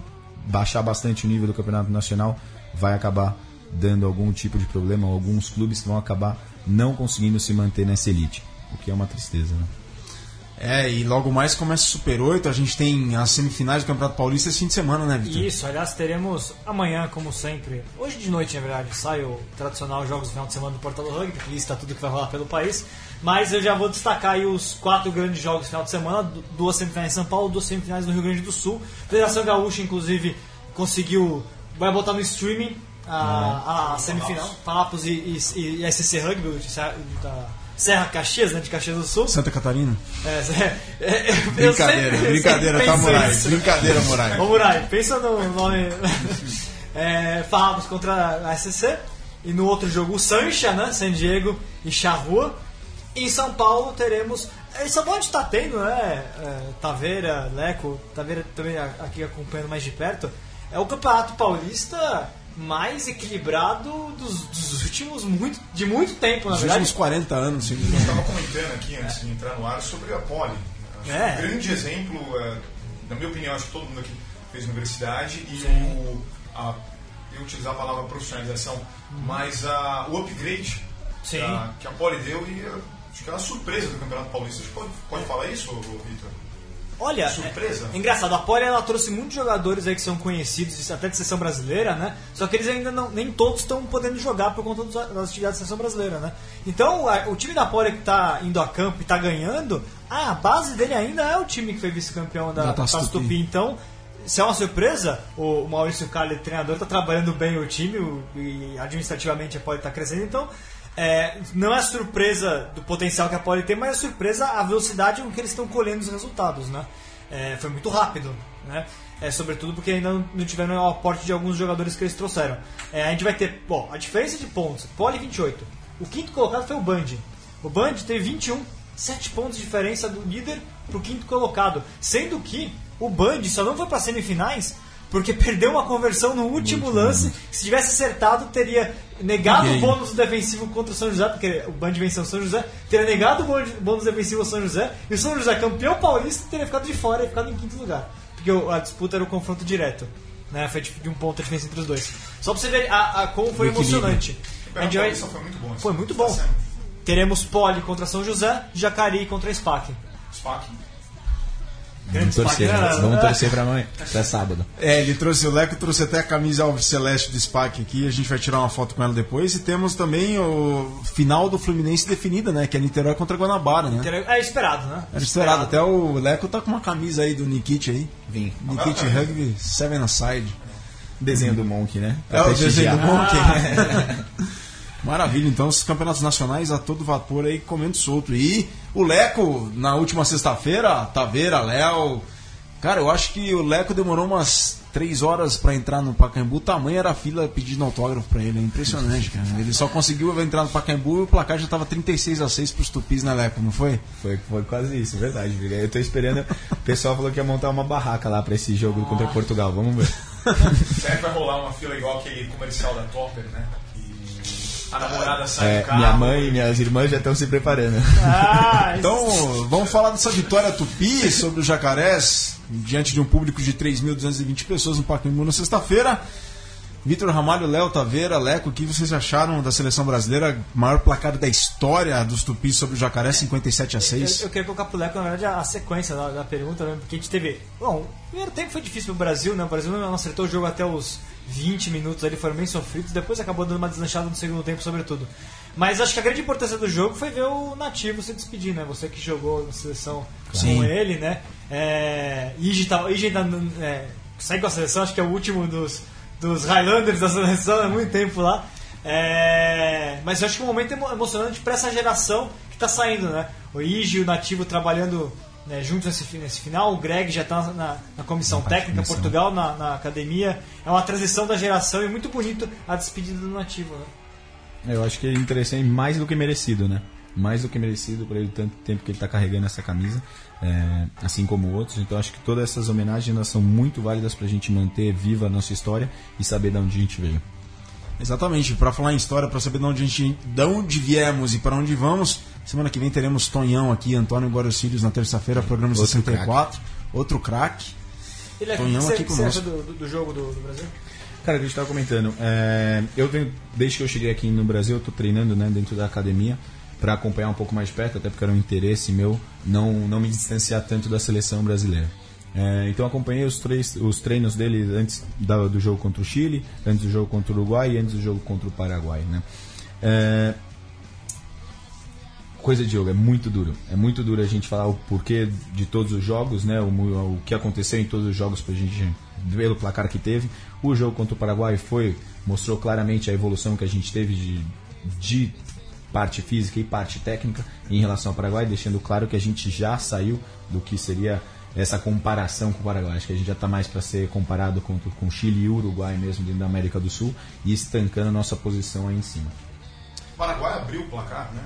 baixar bastante o nível do campeonato nacional, vai acabar dando algum tipo de problema. Alguns clubes vão acabar não conseguindo se manter nessa elite, o que é uma tristeza. Né? É, e logo mais começa o Super 8, a gente tem as semifinais do Campeonato Paulista esse fim de semana, né, Vitor? Isso, aliás, teremos amanhã, como sempre, hoje de noite, na verdade, sai o tradicional Jogos do Final de Semana do Portal do Rugby, que lista tudo que vai rolar pelo país. Mas eu já vou destacar aí os quatro grandes jogos do final de semana: du- duas semifinais em São Paulo, duas semifinais no Rio Grande do Sul. A Federação Gaúcha, inclusive, conseguiu. vai botar no streaming a, a semifinal: Palapos e, e, e SC Rugby, Serra- da Serra Caxias, né, de Caxias do Sul. Santa Catarina? É, <laughs> é, é, Brincadeira, sempre- brincadeira, tá, Moraes? isso. Brincadeira, Moraes. Ô Murai, pensa no nome. <laughs> é, Farrapos contra a SCC. E no outro jogo o Sancha, né? San Diego e Charrua. Em São Paulo teremos. Em São Paulo a gente tá tendo, né? é, Taveira, Leco, Taveira também aqui acompanhando mais de perto. É o campeonato paulista mais equilibrado dos, dos últimos muito, de muito tempo, na Nos verdade. últimos 40 anos, sim. Eu estava comentando aqui antes de entrar no ar sobre a Poli. É. Um grande exemplo, é, na minha opinião, acho que todo mundo aqui fez universidade e o, a, eu utilizar a palavra profissionalização, mas a, o upgrade Sim. que a, que a Poli deu e acho que é uma surpresa do Campeonato Paulista. Você pode, pode falar isso, Vitor? Olha, Surpresa. É, é engraçado, a Poli ela trouxe muitos jogadores aí que são conhecidos, até de seleção brasileira, né? Só que eles ainda não, nem todos estão podendo jogar por conta dos- das atividades da seleção brasileira, né? Então, a- o time da Poli que tá indo a campo e tá ganhando, a base dele ainda é o time que foi vice-campeão da, Taça Tupi. Então, se é uma surpresa, o Maurício Cali, treinador, tá trabalhando bem o time o- e administrativamente a Poli tá crescendo, então é, não é surpresa do potencial que a Poli tem, mas é surpresa a velocidade com que eles estão colhendo os resultados, né? É, foi muito rápido, né? é, sobretudo porque ainda não, não tiveram o aporte de alguns jogadores que eles trouxeram. É, a gente vai ter, bom, a diferença de pontos, Poli 28. O quinto colocado foi o Band. O Band teve 21, 7 pontos de diferença do líder pro quinto colocado. Sendo que o Band só não foi para semifinais porque perdeu uma conversão no último lance. Que se tivesse acertado, teria negado o bônus defensivo contra o São José, porque o Band venceu o São José, teria negado o bônus- defensivo ao São José, e o São José, campeão paulista, teria ficado de fora e ficado em quinto lugar. Porque a disputa era o confronto direto. Né? Foi de de um ponto a diferença entre os dois. Só pra você ver a, a- como foi emocionante. A gente vai- Paulista foi muito bom. Foi muito Tá bom. sendo. Teremos Poli contra São José, Jacareí contra SPAC. SPAC. Vamos torcer, vamos torcer pra amanhã, até sábado. É, ele trouxe o Leco, trouxe até a camisa Alves Celeste do SPAC aqui, a gente vai tirar uma foto com ela depois. E temos também o final do Fluminense definida, né? Que é Niterói contra Guanabara, né? É esperado, né? Era esperado, até o Leco tá com uma camisa aí do Nikit aí. Vim. Nikit Rugby Seven Aside. Desenho do Monk, né? É o desenho do. Monk. <laughs> <laughs> Maravilha, então os campeonatos nacionais a todo vapor aí comendo solto. E o Leco, na última sexta-feira, Taveira, Léo. Cara, eu acho que o Leco demorou umas três horas pra entrar no Pacaembu. Tamanho era a fila pedindo autógrafo pra ele. É impressionante, cara. Ele só conseguiu entrar no Pacaembu e o placar já tava 36 a 6 pros tupis, né, Leco? Não foi? Foi, foi quase isso, verdade, Viga. Eu tô esperando. O pessoal falou que ia montar uma barraca lá pra esse jogo contra Portugal. Vamos ver. <laughs> Será que vai rolar uma fila igual aquele comercial da Topper, né? A namorada sai É, do carro. minha mãe e minhas irmãs já estão se preparando. Ah, <laughs> Então, vamos falar dessa vitória tupi sobre os jacarés, diante de um público de 3.220 pessoas no Pacaembu na sexta-feira. Vitor Ramalho, Léo Taveira, Leco, o que vocês acharam da seleção brasileira? Maior placar da história dos tupis sobre o jacaré, 57 a Eu, 6. eu queria colocar pro Leco, na verdade, a, a sequência da, da pergunta, né? Porque a gente teve. Bom, o primeiro tempo foi difícil pro Brasil, né? O Brasil não acertou o jogo até os 20 minutos ali, foram bem sofridos. Depois acabou dando uma deslanchada no segundo tempo, sobretudo. Mas acho que a grande importância do jogo foi ver o Nativo se despedir, né? Você que jogou na seleção Sim. com ele, né? É, Ige, tá, Ige ainda é, segue com a seleção, acho que é o último dos, dos Highlanders da seleção, é muito tempo lá. É, mas eu acho que é um momento emo- emocionante para essa geração que está saindo, né? O Ige e o Nativo trabalhando né, juntos nesse, nesse final, o Greg já está na, na comissão técnica, comissão. Portugal na, na academia. É uma transição da geração e muito bonito a despedida do Nativo, né? Eu acho que é interessante, mais do que merecido, né? Mais do que merecido por ele tanto tempo que ele está carregando essa camisa, é, assim como outros. Então acho que todas essas homenagens são muito válidas para a gente manter viva a nossa história e saber de onde a gente veio. Exatamente, para falar em história, para saber de onde, a gente, de onde viemos e para onde vamos, semana que vem teremos Tonhão aqui, Antônio Guarocílios na terça-feira, programa Outro 64. Outro craque. Ele é Tonhão o que aqui que você acha conosco. do, do- do jogo do, do Brasil? Cara, o que a gente estava comentando, é, eu tenho, desde que eu cheguei aqui no Brasil, eu tô treinando né, dentro da academia para acompanhar um pouco mais de perto, até porque era um interesse meu não, não me distanciar tanto da seleção brasileira. É, então acompanhei os, três, os treinos dele antes da- do jogo contra o Chile, antes do jogo contra o Uruguai e antes do jogo contra o Paraguai. Né? É, coisa de jogo, é muito duro. É muito duro a gente falar o porquê de todos os jogos, né? O, o que aconteceu em todos os jogos pra gente ver o placar que teve. O jogo contra o Paraguai foi mostrou claramente a evolução que a gente teve de, de parte física e parte técnica em relação ao Paraguai, deixando claro que a gente já saiu do que seria essa comparação com o Paraguai. Acho que a gente já está mais para ser comparado com, com Chile e Uruguai mesmo dentro da América do Sul e estancando a nossa posição aí em cima. O Paraguai abriu o placar, né?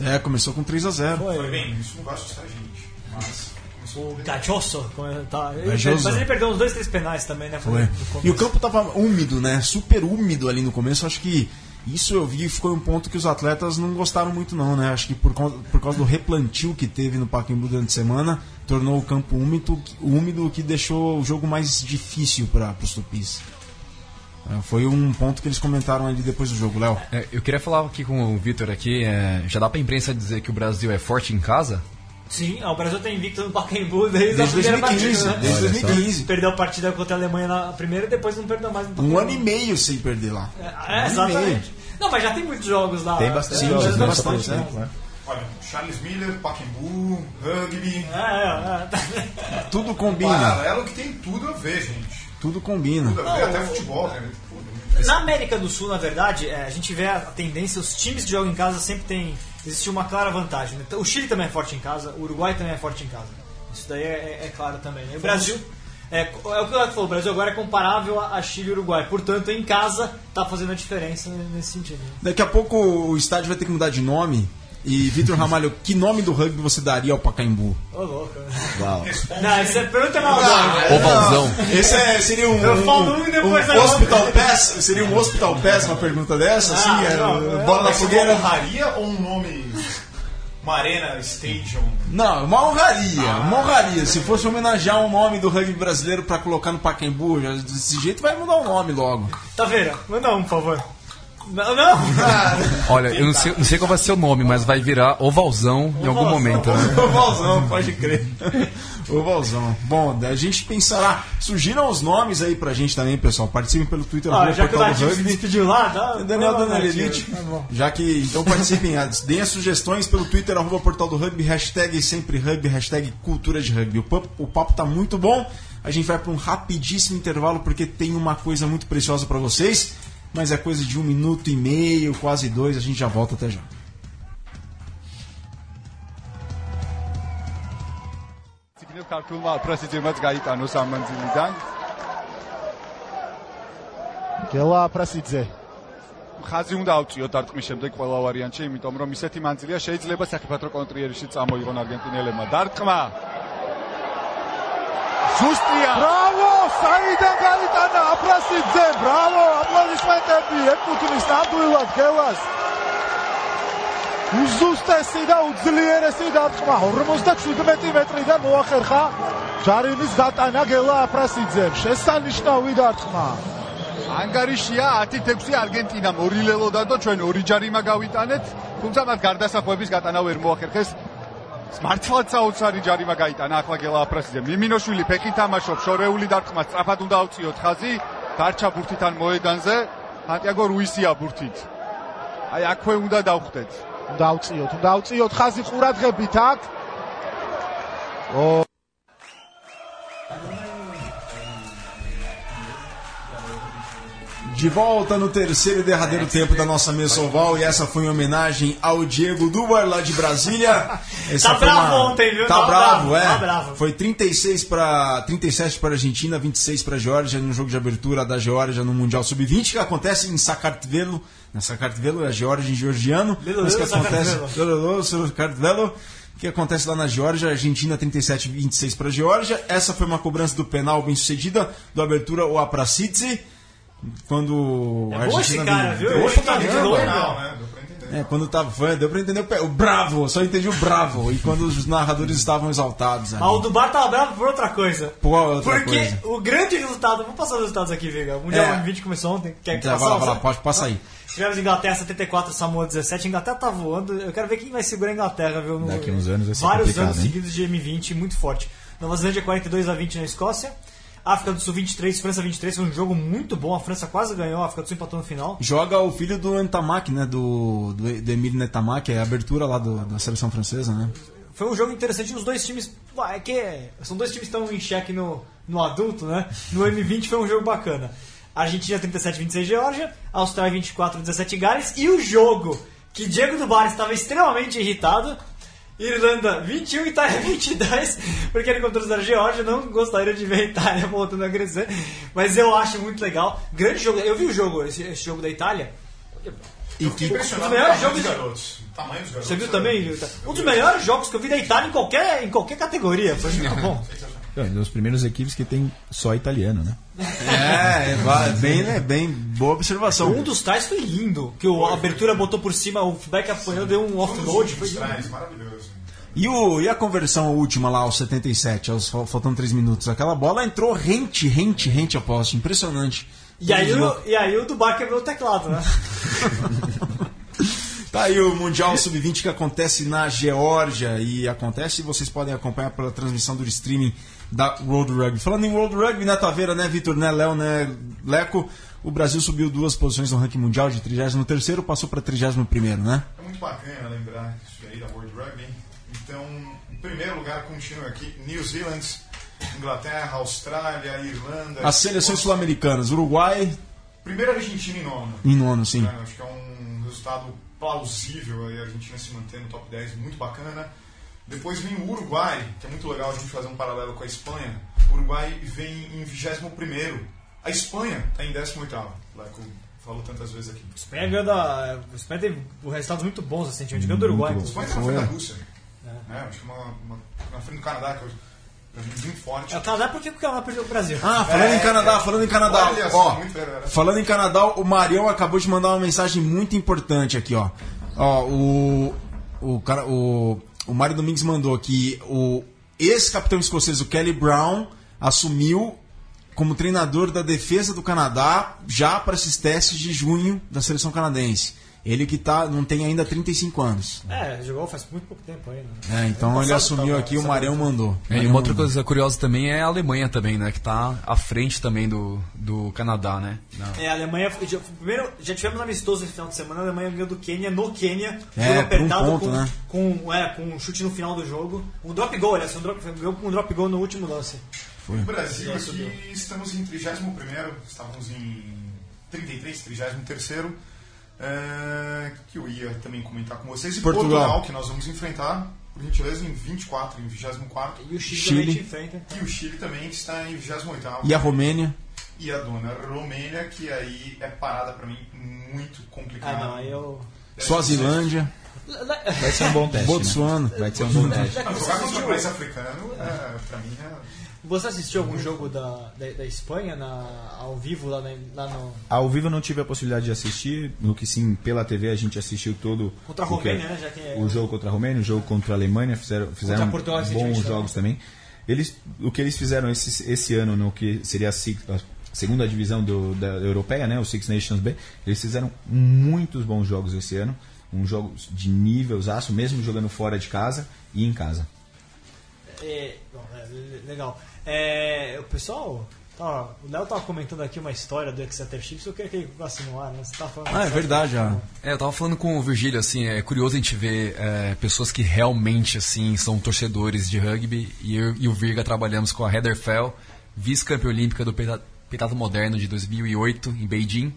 É, começou com 3 a 0 Foi bem, isso não vai assustar a gente. Mas começou O Gachoso, ele tá. Ele- Gachoso. mas ele perdeu uns dois, três penais também, né? Foi. E o campo tava úmido, né? Super úmido ali no começo. Acho que isso eu vi foi um ponto que os atletas não gostaram muito, não, né? Acho que por, causa- por causa do replantio que teve no Pacaembu durante a semana, tornou o campo úmido, úmido o que deixou o jogo mais difícil para os tupis. É, Foi um ponto que eles comentaram ali depois do jogo, Léo. É, eu queria falar aqui com o Vitor aqui. é, já dá pra imprensa dizer que o Brasil é forte em casa? Sim, ah, o Brasil tem invicto no Pacaembu desde, Desde a primeira 2015, partida, né? desde Olha só. 2015. Perdeu a partida contra a Alemanha na primeira e depois não perdeu mais no Pacaembu. Um ano e meio sem perder lá. É, Um ano e exatamente. meio. Não, mas já tem muitos jogos lá. Tem bastante É, jogos, tem né? bastante, né? claro. Olha, Charles Miller, Pacaembu, rugby. É, é, é. Tudo combina. Paralelo que tem tudo a ver, gente. Tudo combina. Tudo até futebol, né? Na América do Sul, na verdade, é, a gente vê a tendência, os times que jogam em casa sempre tem. Existe uma clara vantagem. né? Então, O Chile também é forte em casa, o Uruguai também é forte em casa. Isso daí é, é- é claro também. né? O Brasil. É, é o que o Leco falou, o Brasil agora é comparável a a Chile e Uruguai. Portanto, em casa tá fazendo a diferença nesse sentido. Daqui a pouco o estádio vai ter que mudar de nome. E, Vitor Ramalho, que nome do rugby você daria ao Pacaembu? Ô, louco. Não, isso é pergunta maldade. Ah, Ovalzão. Esse é- seria um, Eu falo um, um e depois um Hospital Pass? Seria um Hospital Pass uma pergunta dessa? Ah, assim, é, não, bola na Mas uma fogueira? honraria ou um nome. Uma Arena Stadium? Não, uma honraria, uma honraria. Se fosse homenagear um nome do rugby brasileiro pra colocar no Pacaembu, desse jeito vai mudar o nome logo. Taveira, manda um, por favor. Não, não. Olha, eu não sei, não sei qual vai ser o nome, mas vai virar Ovalzão em algum momento, né? <laughs> Ovalzão, pode crer. <laughs> Ovalzão. Bom, a gente pensará. Surgiram os nomes aí pra gente também, pessoal. Participem pelo Twitter, arroba já que o Portal do Natinho se despediu lá, dá. Daniel dá uma Daniel Natinho. Elite. Tá. Já que. Então participem, ah, deem as sugestões pelo Twitter, arroba Portal do Rugby, hashtag sempre rugby, hashtag cultura de rugby. O papo, o papo tá muito bom. A gente vai para um rapidíssimo intervalo porque tem uma coisa muito preciosa para vocês. Mas é coisa de um minuto e meio, quase dois. A gente já volta até já. ქართულმა პრესიძემაც გაიტანოს ამ მანძილიდან. გელა პრესიძე ხაზი უნდა ავწიოთ დარტყმის შემდეგ ყველა ვარიანტში, იმიტომ რომ ისეთი მანძილია შეიძლება საფათრო კონტრიერში წამოიღონ არგენტინელებმა. დარტყმა. ზუსტია. ბრავო საიდან გაიტანა აფრასიძე ბრავო აპლოდისმენტები ეკუთვნის ნამდვილად გელას უზუსტესი და უძლიერესი დარტყმა 57 მეტრიდან მოახერხა ჯარიმის დატანა გელა აფრასიძემ შესანიშნავი დარტყმა ანგარიშია 10-6 არგენტინამ ორი ლელოდა და ჩვენ ორი ჯარიმა გავიტანეთ, თუმცა მათ გარდასახვების გატანა ვერ მოახერხეს. მართლაც საოცარი ჯარიმა გაიტანა ახლა გელა აფრასიძე. მიმინოშვილი ფეხით თამაშობს, შორეული დარტყმა სწრაფად უნდა ავწიოთ ხაზი, დარჩა ბურთიდან მოედანზე, სანტიაგო რუისია ბურთით. აი აქვე უნდა დავხვდეთ. უნდა ავწიოთ უნდა ავწიოთ ხაზი ყურადღებით აქ De volta no terceiro e derradeiro tempo da nossa mesa oval e essa foi em homenagem ao Diego Dubar lá de Brasília. <laughs> Essa Tá bravo ontem, viu? Tá, Tá bravo, bravo, é. tá bravo. Foi 36 para 37 para Argentina, 26 para Geórgia no jogo de abertura da Geórgia no Mundial Sub-20 que acontece em Sakartvelo. Na Sakartvelo é a Geórgia em georgiano, Lelo, mas que acontece Sakartvelo, que acontece lá na Geórgia, Argentina 37 26 para Geórgia. Essa foi uma cobrança do penal bem sucedida do abertura o Aprasidze. Quando É a esse Argentina cara, viu? Deu tá né? Deu pra entender. É, quando tava foi, deu pra entender o, pé- o bravo, só entendi o bravo. E quando os narradores estavam exaltados. ali. Ah, o do Bar tava bravo por outra coisa. Por outra Porque coisa. o grande resultado, vou passar os resultados aqui, Viga. O Mundial É. 20 começou ontem. Quer Então, passar? vai lá, pode, passa aí. Tivemos Inglaterra 74, Samoa 17. A Inglaterra tá voando. Eu quero ver quem vai segurar a Inglaterra, viu? No- Daqui uns anos vai ser Vários anos hein? seguidos de M20, muito forte. Nova Zelândia 42 a 20 na Escócia. África do Sul 23, França 23. Foi um jogo muito bom. A França quase ganhou. A África do Sul empatou no final. Joga o filho do Ntamak, né? Do, do, do Emílio Ntamak, é a abertura lá do- da seleção francesa, né? Foi um jogo interessante. Os dois times. É que são dois times que estão em xeque no, no adulto, né? No M20 foi um jogo bacana. Argentina 37 26 Geórgia, Austrália 24 17 Gales e o jogo que Diego Dubar estava extremamente irritado. Irlanda 21, Itália <laughs> 22, porque ele contra a Geórgia, não gostaria de ver a Itália <laughs> voltando a crescer, mas eu acho muito legal. Grande jogo, eu vi o jogo, esse, esse jogo da Itália. E que, Impressionado Os melhores com o tamanho jogos- dos garotos. O tamanho dos garotos. Você viu também? Vitor? Um dos melhores jogos que eu vi da Itália em qualquer, em qualquer categoria. Foi muito bom. <laughs> É, um dos primeiros equipes que tem só italiano, né? é, é, bem, né? Bem, boa observação. Um dos tais foi lindo, que o, a abertura botou por cima, o feedback apanhou, deu um offload. Foi. Traz, maravilhoso. E, o, e a conversão última lá, aos 77, aos, fal- faltando 3 minutos? Aquela bola entrou rente, rente, rente a poste. Impressionante. E aí, o, e aí o Dubar quebrou o teclado, né? <laughs> Tá aí o Mundial Sub-20 que acontece na Geórgia e acontece vocês podem acompanhar pela transmissão do streaming da World Rugby. Falando em World Rugby, né, Taveira, né, Vitor, né, Léo, né, Leco, o Brasil subiu duas posições no ranking mundial de 33º, passou para 31º, né? É muito bacana lembrar isso aí da World Rugby. Então, em primeiro lugar, continua aqui New Zealand, Inglaterra, Austrália, Irlanda. As seleções sul-americanas, Uruguai Primeiro Argentina em nono. em nono, sim. né? Acho que é um resultado plausível aí a Argentina se manter no top 10, muito bacana. Depois vem o Uruguai, que é muito legal a gente fazer um paralelo com a Espanha. O Uruguai vem em 21. A Espanha está em 18. Leco falou tantas vezes aqui. A Espanha ganhou da. A Espanha teve resultados muito bons recentemente, ganhou do Uruguai. A. Espanha está na frente da Rússia. Né? Acho que uma, uma, na frente do Canadá, que é pra mim muito forte. É o Canadá porque o Canadá perdeu o Brasil. Ah, falando em Canadá, falando em Canadá. Olha Ó, muito verdade. falando em Canadá, o Marião acabou de mandar uma mensagem muito importante aqui, ó. Ó, o o cara, o o Mário Domingues mandou que o ex-capitão escocês, o Kelly Brown, assumiu como treinador da defesa do Canadá já para esses testes de junho da seleção canadense. Ele que tá, não tem ainda 35 anos. É, jogou faz muito pouco tempo aí, né? É, então ele passado assumiu tava- aqui, o tava- Marião mandou. É, e uma outra coisa curiosa também é a Alemanha também, né? Que tá à frente também do, do Canadá, né? Na- É, a Alemanha. já- Primeiro, já tivemos amistoso esse final de semana. A Alemanha ganhou do Quênia no Quênia. É, jogo por um apertado ponto, com, né? com, é, com um chute no final do jogo. Um drop goal, aliás, um drop, ganhou com um drop goal no último lance. No Brasil, aqui estamos em 31, estávamos em 33, 33. É, que eu ia também comentar com vocês. E Portugal. Portugal, que nós vamos enfrentar, por gentileza, em 24, em 24. E o Chile, Chile. também enfrenta. E o Chile também, que está em 28. E a Romênia? E a dona Romênia, que aí é parada pra mim muito complicada. Ah, não, aí eu. Suazilândia, Vai ser um bom teste. Botsuana. Né? Vai ser um bom teste. Não, jogar contra o país africano, é, pra mim, é... Você assistiu algum jogo da, da, da Espanha na, ao vivo lá, na- lá no. Ao vivo eu não tive a possibilidade de assistir, no que sim, pela TV a gente assistiu todo Contra a é- Romênia, né? Já que é- o jogo contra a Romênia, o jogo contra a Alemanha, fizeram, fizeram Portugal, bons jogos também. Eles, o que eles fizeram esse, esse ano no que seria a, a segunda divisão do, da europeia, né, o Six Nations B, eles fizeram muitos bons jogos esse ano, um jogos de nível aço, mesmo jogando fora de casa e em casa. É, bom, é, le- legal. É, o pessoal. Tá, o Léo tava comentando aqui uma história do Exeter Chiefs, eu queria que ele ficasse no ar, né? Você tá falando Ah, é verdade, já. É, eu tava falando com o Virgílio, assim, é curioso a gente ver é, pessoas que realmente, assim, são torcedores de rugby. E eu e o Virga trabalhamos com a Heather Fell, vice-campeã olímpica do petado moderno de 2008 em Beijing.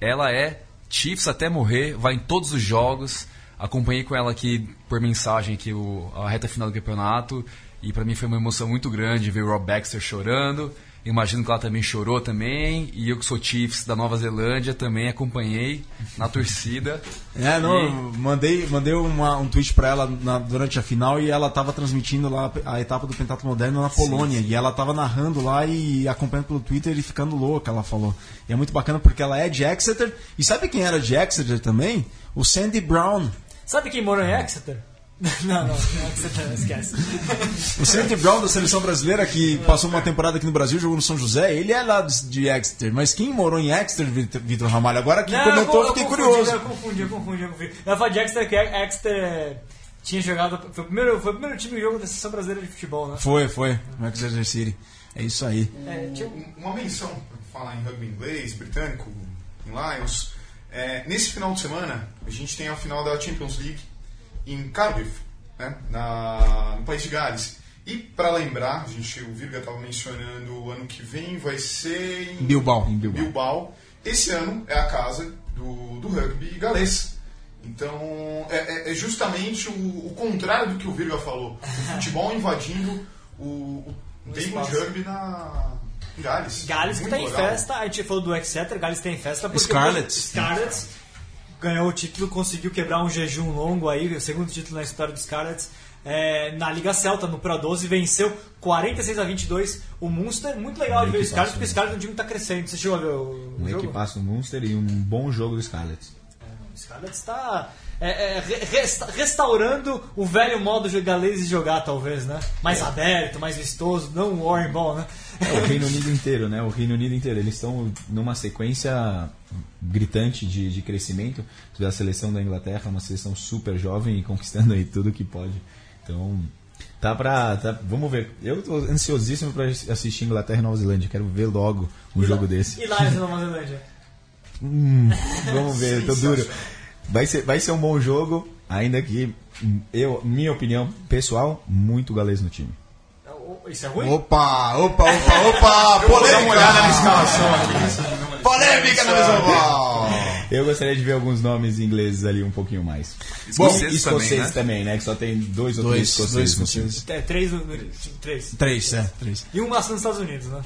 Ela é Chiefs até morrer, vai em todos os jogos. Acompanhei com ela aqui por mensagem aqui o, a reta final do campeonato. E pra mim foi uma emoção muito grande ver o Rob Baxter chorando. Imagino que ela também chorou também. E eu que sou Chiefs da Nova Zelândia também acompanhei na torcida. <laughs> É, não, eu mandei, mandei uma- um tweet pra ela na- durante a final e ela tava transmitindo lá a etapa do Pentatlo Moderno na Polônia. E ela tava narrando lá e acompanhando pelo Twitter e ficando louca, ela falou. E é muito bacana porque ela é de Exeter. E sabe quem era de Exeter também? O Sandy Brown. Sabe quem morou em Exeter? <laughs> não, não, Exeter, esquece. <laughs> O Sandy Brown da seleção brasileira que passou uma temporada aqui no Brasil, jogou no São José, ele é lá de Exeter. Mas quem morou em Exeter, Vitor- Ramalho? Agora que Não, comentou, eu, fiquei confundi, curioso. Eu confundi, eu confundi, eu confundi. Eu de Exeter, que Exeter tinha jogado. Foi o primeiro, foi o primeiro time de jogo da seleção brasileira de futebol, né? Foi, foi. No Exeter City. É isso aí. É, tinha- Um- Uma menção, para falar em rugby inglês, britânico, em Lions. É, nesse final de semana, a gente tem a final da Champions League em Cardiff, né, na, no país de Gales. E para lembrar, a gente, o Virga estava mencionando o ano que vem vai ser em Bilbao. Em Bilbao. Bilbao. Esse ano é a casa do, do rugby galês. Então, é, é- é justamente o, o contrário do que o Virga falou. O <laughs> futebol invadindo o, o tempo de rugby na em Gales. Gales que tá em festa, a gente falou do Exeter, Gales tá em festa porque Scarlets. Scarlets ganhou o título, conseguiu quebrar um jejum longo aí, o segundo título na história do Scarlets. é, na Liga Celta, no Pro 12, venceu 46 a 22 o Munster. Muito legal de ver o Scarlets, porque o Scarlets é um time que tá crescendo. Você chegou a ver o, Um jogo? equipaço no Munster e um bom jogo do Scarlets. O Scarlets está é, é, re- resta- restaurando o velho modo de galês de jogar, talvez, né? Mais aberto, mais vistoso, não o Warren Ball, né? É, o Reino Unido inteiro, né? O Reino Unido inteiro. Eles estão numa sequência gritante de, de crescimento. A seleção da Inglaterra, uma seleção super jovem e conquistando aí tudo que pode. Então, tá pra. Tá, vamos ver. Eu tô ansiosíssimo pra assistir Inglaterra e Nova Zelândia. Quero ver logo um jogo desse. E Lions na Nova Zelândia? <laughs> Hum, vamos ver, <laughs> tô duro. Vai ser, vai ser um bom jogo, ainda que, eu, minha opinião pessoal, muito galês no time. Isso é ruim? Opa, opa, opa, opa! <laughs> Eu vou dar Polêmica! uma olhada na escalação aqui. Polêmica na Mesoval! Eu gostaria de ver alguns nomes ingleses ali um pouquinho mais. Escoceses Bom, também, escoceses né? também, né? Que só tem dois ou Dois, três dois escoceses. no time. escoceses. É, três, três. Três, é, três. E um nasceu nos Estados Unidos, né?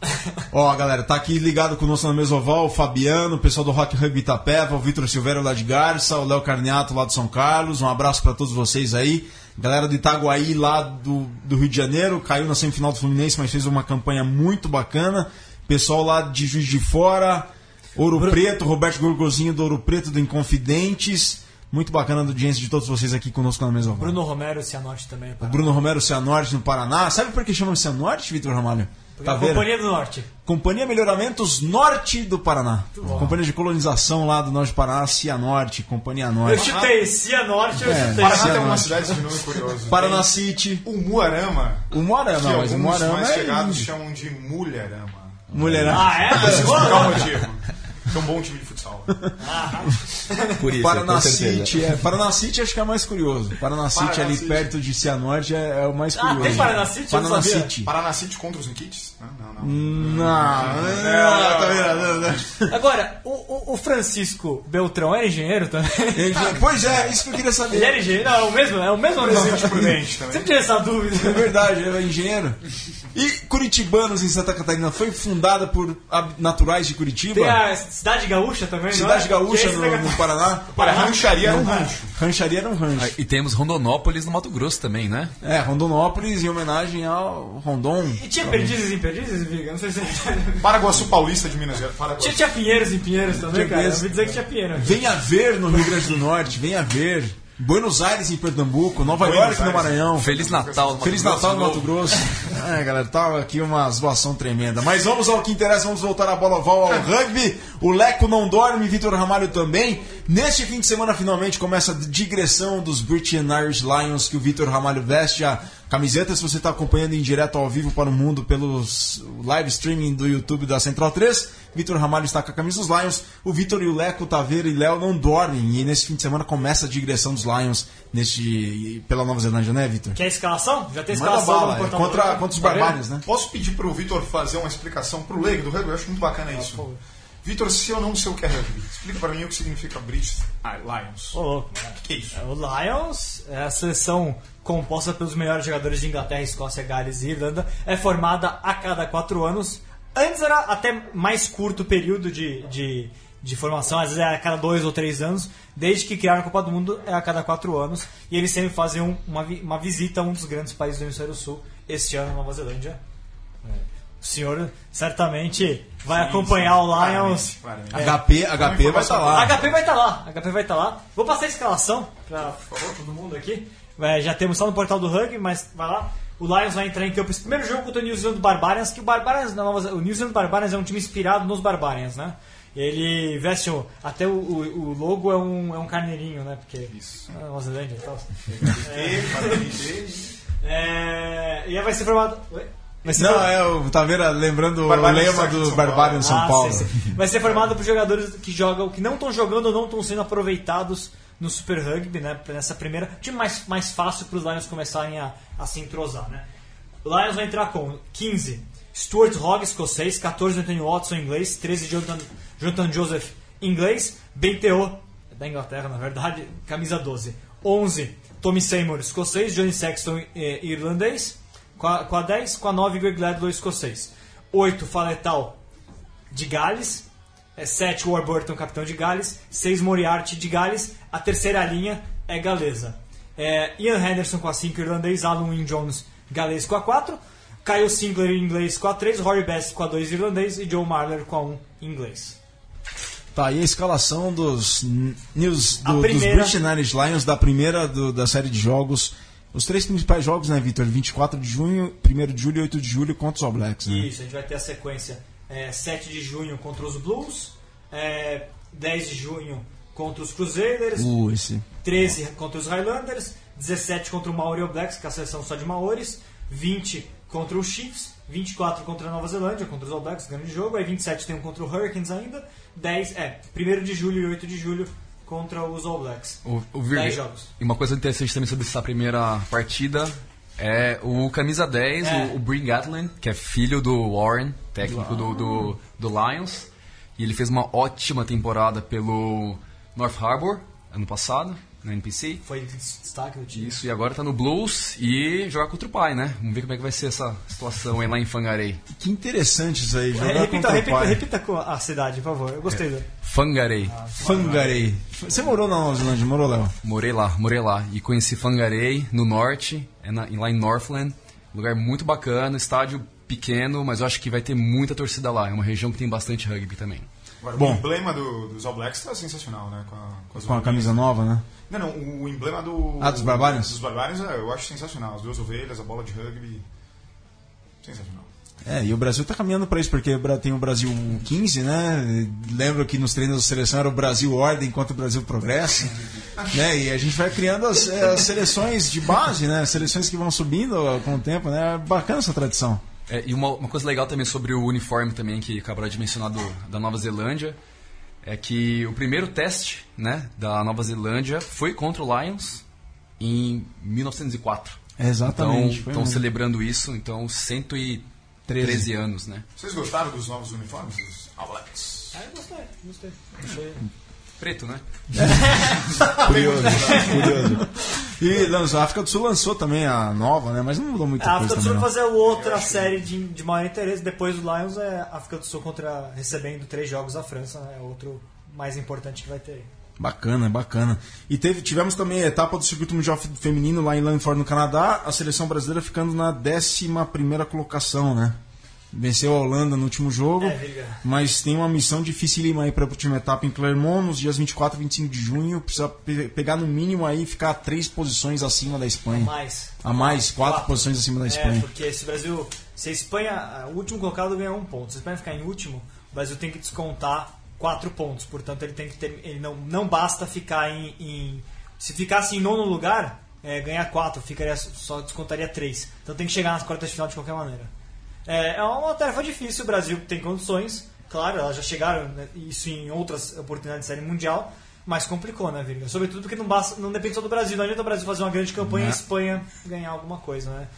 <laughs> Ó, galera, tá aqui ligado conosco na Mesoval, o Fabiano, o pessoal do Rock Rugby Itapeva, o Vitor Silveira lá de Garça, o Léo Carniato lá de São Carlos. Um abraço pra todos vocês aí. Galera do Itaguaí lá do, do Rio de Janeiro, caiu na semifinal do Fluminense, mas fez uma campanha muito bacana. Pessoal lá de Juiz de Fora, Ouro Preto, Roberto Gorgozinho do Ouro Preto do Inconfidentes. Muito bacana a audiência de todos vocês aqui conosco na Mesoval. Bruno Romero, Cianorte também. Bruno Romero Cianorte no Paraná. Sabe por que chama Cianorte, Vitor Ramalho? Tá vendo? Companhia do Norte. Companhia Melhoramentos Norte do Paraná. Companhia de colonização lá do Norte do Paraná, Cianorte, Companhia Eu Norte. chutei Cianorte, eu É. chutei. Paraná tem Cianorte. algumas cidades de nome curioso. Paraná Tem City. O Muarama, O Moarama, que não, mas Moarama mais é chegados índio. chamam de Mulherama. Mulherama. Ah, é? O boa. motivo. É um bom time de futsal. Por isso, Paraná. City, é, Paraná City acho que é mais curioso. Paraná City Paraná ali City. perto de Cianorte é, é o mais Ah, curioso. tem Paraná City? Eu Paraná. City. Paraná City contra os Nikits? Não, não, não. Não, não? Não, não. Agora, o, o- Francisco Beltrão era engenheiro também? Pois é, isso que eu queria saber. Ele era engenheiro? Não, é o mesmo, é o mesmo nome. Presente prudente também. Sempre tinha essa É dúvida. verdade, ele é engenheiro. E Curitibanos em Santa Catarina foi fundada por naturais de Curitiba? Tem a Cidade Gaúcha também, Cidade não é? Gaúcha é no, no Paraná. <laughs> Olha, rancharia era um rancho. Rancharia era um rancho. E temos Rondonópolis no Mato Grosso também, né? É, Rondonópolis em homenagem ao Rondon. E tinha perdizes em perdizes, Viga? Não sei se... Paraguaçu Paulista de Minas Gerais. Paraguaçu. Tinha, tinha Pinheiros em Pinheiros também, Tinha cara. Eu Pinheiros. ouvi dizer que tinha Pinheiro. Venha ver no Rio Grande do Norte, venha ver. Buenos Aires em Pernambuco, Nova Buenos York no Aires. Maranhão. Feliz Natal. no Mato Feliz Natal no Mato. Grosso. É, galera, tá aqui uma zoação tremenda. Mas vamos ao que interessa, vamos voltar a bola oval ao rugby. O Leco não dorme, Vitor Ramalho também. Neste fim de semana, finalmente, começa a digressão dos British and Irish Lions, que o Vitor Ramalho veste a camiseta. Se você está acompanhando em direto ao vivo para o mundo pelos live streaming do YouTube da Central 3, Vitor Ramalho está com a camisa dos Lions. O Vitor e o Leco, Taveira e Léo não dormem. E nesse fim de semana começa a digressão dos Lions neste, pela Nova Zelândia, né, Vitor? Quer escalação? Já tem Manda escalação bala, é contra, contra os barbários, né? Posso pedir pro Vitor fazer uma explicação pro leigo do rugby? Eu acho muito bacana isso. Vitor, se eu não sei o que é rugby, explica pra mim o que significa British Lions. Ô, louco. O que é isso? O Lions é a seleção composta pelos melhores jogadores de Inglaterra, Escócia, Gales e Irlanda. É formada a cada quatro anos. Antes era até mais curto o período de, de, de formação, às vezes era a cada dois ou três anos. Desde que criaram a Copa do Mundo é a cada quatro anos. E eles sempre fazem um- uma, uma visita a um dos grandes países do hemisfério sul. Este ano, Nova Zelândia. É. O senhor certamente vai acompanhar o Lions. Claramente, claramente. HP, HP vai estar lá. HP vai estar lá, HP vai estar lá. Vou passar a escalação para todo mundo aqui. É, já temos só no portal do rugby, mas vai lá. O Lions vai entrar em campo esse primeiro jogo contra o New Zealand Barbarians, que o Barbarians na Nova o New Zealand Barbarians é um time inspirado nos Barbarians, né? Ele veste o, até o, o- o logo é um, é um carneirinho, né? Porque Isso. é Nova Zelândia e tal. Ele, É, e aí vai ser formado. Oi? Ser Não, é o Taveira lembrando o Barbário lema do São em São Ah, Paulo. sim. Vai ser formado por jogadores que jogam, que não estão jogando ou não estão sendo aproveitados no Super Rugby, né? Nessa primeira. Time mais, mais fácil para os Lions começarem a, a se entrosar, né? O Lions vai entrar com 15 Stuart Hogg, escocês, 14 Anthony Watson, inglês, 13 Jonathan, Jonathan Joseph, inglês, BTO, da Inglaterra, na verdade, camisa 12. 11 Tommy Seymour, escocês, Johnny Sexton, eh, irlandês, com a, com a 10, com a 9 Greg Ledlow, escocês. 8 Faletal, de Gales. É 7 Warburton, capitão de Gales. 6 Moriarty de Gales. A terceira linha é galesa. É, Ian Henderson com a 5 irlandês. Alan Wynne Jones galês com a 4. Kyle Sinclair inglês com a 3. Rory Best com a 2 irlandês. E Joe Marler com a 1 inglês. Tá, e a escalação dos News A do, dos primeira- British and Irish Lions da primeira do- da série de jogos. Os três principais jogos, né, Vitor? 24 de junho, 1 de julho e 8 de julho contra os All Blacks, né? Isso, a gente vai ter a sequência é, 7 de junho contra os Blues. É, 10 de junho contra os Crusaders. Uh, esse. 13 contra os Highlanders, 17 contra o Maori All Blacks, que é a seleção só de Maoris, 20 contra os Chiefs, 24 contra a Nova Zelândia, contra os All Blacks, grande jogo, aí 27 tem um contra o Hurricanes ainda, 10, é, 1 de julho e 8 de julho contra os All Blacks. O, o Virga- 10 jogos. E uma coisa interessante também sobre essa primeira partida é o camisa 10, É. o, o Bryn Gatlin, que é filho do Warren, técnico do, do, do Lions, E ele fez uma ótima temporada pelo North Harbor ano passado, na NPC. Foi destaque do time. Isso, e agora tá no Blues e jogar contra o pai, né? Vamos ver como é que vai ser essa situação aí lá em Fangarei. Que interessante isso aí, jogar É, repita, contra o repita, pai. repita com a cidade, por favor. Eu gostei. do- Fangarei. Fangarei. Você morou na Nova Zelândia, morou, Léo? Morei lá, morei lá. E conheci Fangarei, no norte, é na- lá em Northland. Lugar muito bacana, estádio pequeno, mas eu acho que vai ter muita torcida lá. É uma região que tem bastante rugby também. Agora, Bom. o emblema do- dos All Blacks tá sensacional, né? Com a, com Com a camisa nova, né? Não, não, o, emblema do. Ah, dos Barbarians? Dos Barbarians é, eu acho sensacional. As duas ovelhas, a bola de rugby. Sensacional. É, e o Brasil tá caminhando para isso, porque tem o Brasil 15, né? Lembro que nos treinos da seleção era o Brasil Ordem enquanto o Brasil Progresso. <laughs> né? E a gente vai criando as, as seleções de base, né? Seleções que vão subindo com o tempo, né? É Bacana essa tradição. É, e uma, uma coisa legal também sobre o uniforme também, que acabaram de mencionar do, da Nova Zelândia, é que o primeiro teste né, da Nova Zelândia foi contra o Lions em 1904. É, exatamente, Então, estão celebrando isso, então 113 anos, né? Vocês gostaram dos novos uniformes dos All Blacks? Ah, eu gostei, gostei. Achei- Preto, né? <laughs> Curioso, curioso. E lançou- a África do Sul lançou também a nova, né? Mas não mudou muita A coisa África do Sul vai fazer outra série de, de maior interesse. Depois do Lions é a África do Sul contra recebendo três jogos da França, né? É outro mais importante que vai ter. Bacana, bacana. E teve, tivemos também a etapa do circuito mundial fe- feminino lá em Langford, no Canadá. A seleção brasileira ficando na 11 colocação, né? Venceu a Holanda no último jogo. É. Mas tem uma missão dificílima aí para a última etapa em Clermont, nos dias 24 e 25 de junho. Precisa pe- pegar no mínimo aí e ficar três posições acima da Espanha. Mais. A mais, quatro, Quatro. posições acima da É, Espanha. porque se o Brasil. Se a Espanha. O último colocado ganha um ponto. Se a Espanha ficar em último, o Brasil tem que descontar quatro pontos. Portanto, ele tem que ter. Ele não, não basta ficar em. em- se ficasse em nono lugar, é, ganhar quatro, ficaria, só descontaria três. Então tem que chegar nas quartas de final de qualquer maneira. É, é uma tarefa difícil, o Brasil tem condições, claro, elas já chegaram né, isso em outras oportunidades de série mundial, mas complicou, né, Virga? Sobretudo porque não, basta, não depende só do Brasil, não adianta o Brasil fazer uma grande campanha e a Espanha ganhar alguma coisa, né?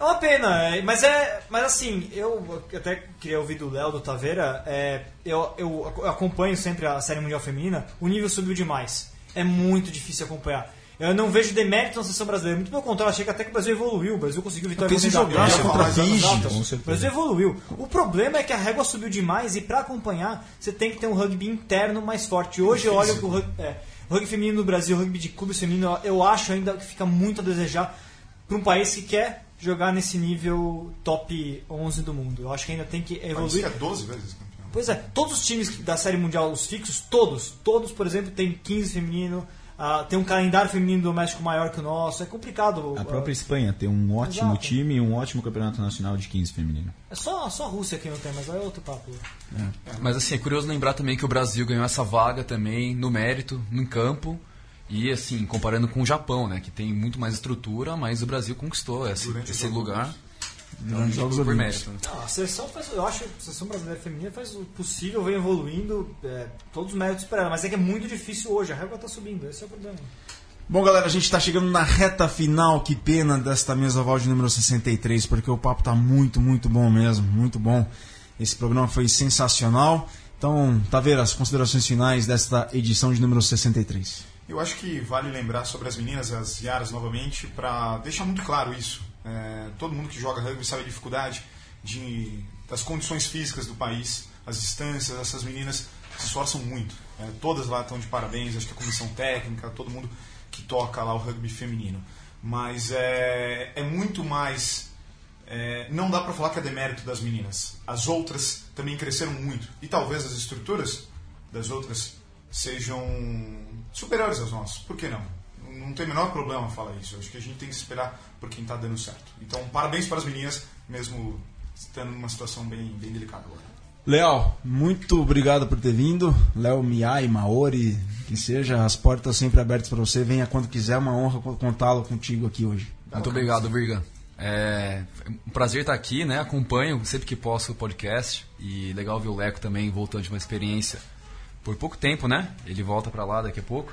É uma pena, é, mas é. Mas assim, eu até queria ouvir do Léo, do Taveira, é, eu, eu acompanho sempre a série mundial feminina, o nível subiu demais. É muito difícil acompanhar. Eu não vejo demérito na seleção brasileira. Muito pelo contrário, achei que até que o Brasil evoluiu. O Brasil conseguiu vitória contra jogava Inglaterra, contra Fiji, O. Brasil evoluiu. O problema é que a régua subiu demais e para acompanhar você tem que ter um rugby interno mais forte. Hoje eu olho o rugby, é, o rugby feminino no Brasil, o rugby de clube feminino, eu acho ainda que fica muito a desejar para um país que quer jogar nesse nível top 11 do mundo. Eu acho que ainda tem que evoluir. que é 12 vezes campeão. Pois é, todos os times da Série Mundial, os fixos, todos, todos, por exemplo, tem 15 feminino, ah, tem um calendário feminino doméstico maior que o nosso, é complicado. A ah, própria Espanha tem um ótimo Exato. time e um ótimo campeonato nacional de 15 feminino. É só, só a Rússia que não tem, mas é outro papo. Mas assim, é curioso lembrar também que o Brasil ganhou essa vaga também no mérito, no campo. E assim, comparando com o Japão, né? Que tem muito mais estrutura, mas o Brasil conquistou esse, esse Jogos lugar. Durante os Jogos por Olímpicos. mérito. né? Não, a seleção faz, eu acho que a seleção brasileira feminina faz o possível, vem evoluindo, é, todos os méritos esperados, mas é que é muito difícil hoje, a régua está subindo, esse é o problema. Bom, galera, a gente está chegando na reta final, que pena, desta mesa oval de número 63, porque o papo tá muito, muito bom mesmo, muito bom. Esse programa foi sensacional. Então, Taveira, as considerações finais desta edição de número 63. Eu acho que vale lembrar sobre as meninas, as Yaras, novamente, para deixar muito claro isso. É, todo mundo que joga rugby sabe a dificuldade de, das condições físicas do país, as distâncias, essas meninas se esforçam muito. É, todas lá estão de parabéns, acho que a comissão técnica, todo mundo que toca lá o rugby feminino. Mas é, é muito mais. é, não dá para falar que é demérito das meninas. As outras também cresceram muito. E talvez as estruturas das outras sejam superiores às nossas. Por que não? Não tem o menor problema falar isso. Acho que a gente tem que esperar por quem está dando certo. Então, parabéns para as meninas, mesmo estando numa situação bem, bem delicada agora. Léo, muito obrigado por ter vindo. Léo Miai, Maori, que seja, as portas sempre abertas para você. Venha quando quiser, é uma honra contá-lo contigo aqui hoje. Muito obrigado, Virga. É um prazer estar aqui, né? Acompanho sempre que posso o podcast. E legal ver o Leco também voltando de uma experiência por pouco tempo, né? Ele volta para lá daqui a pouco.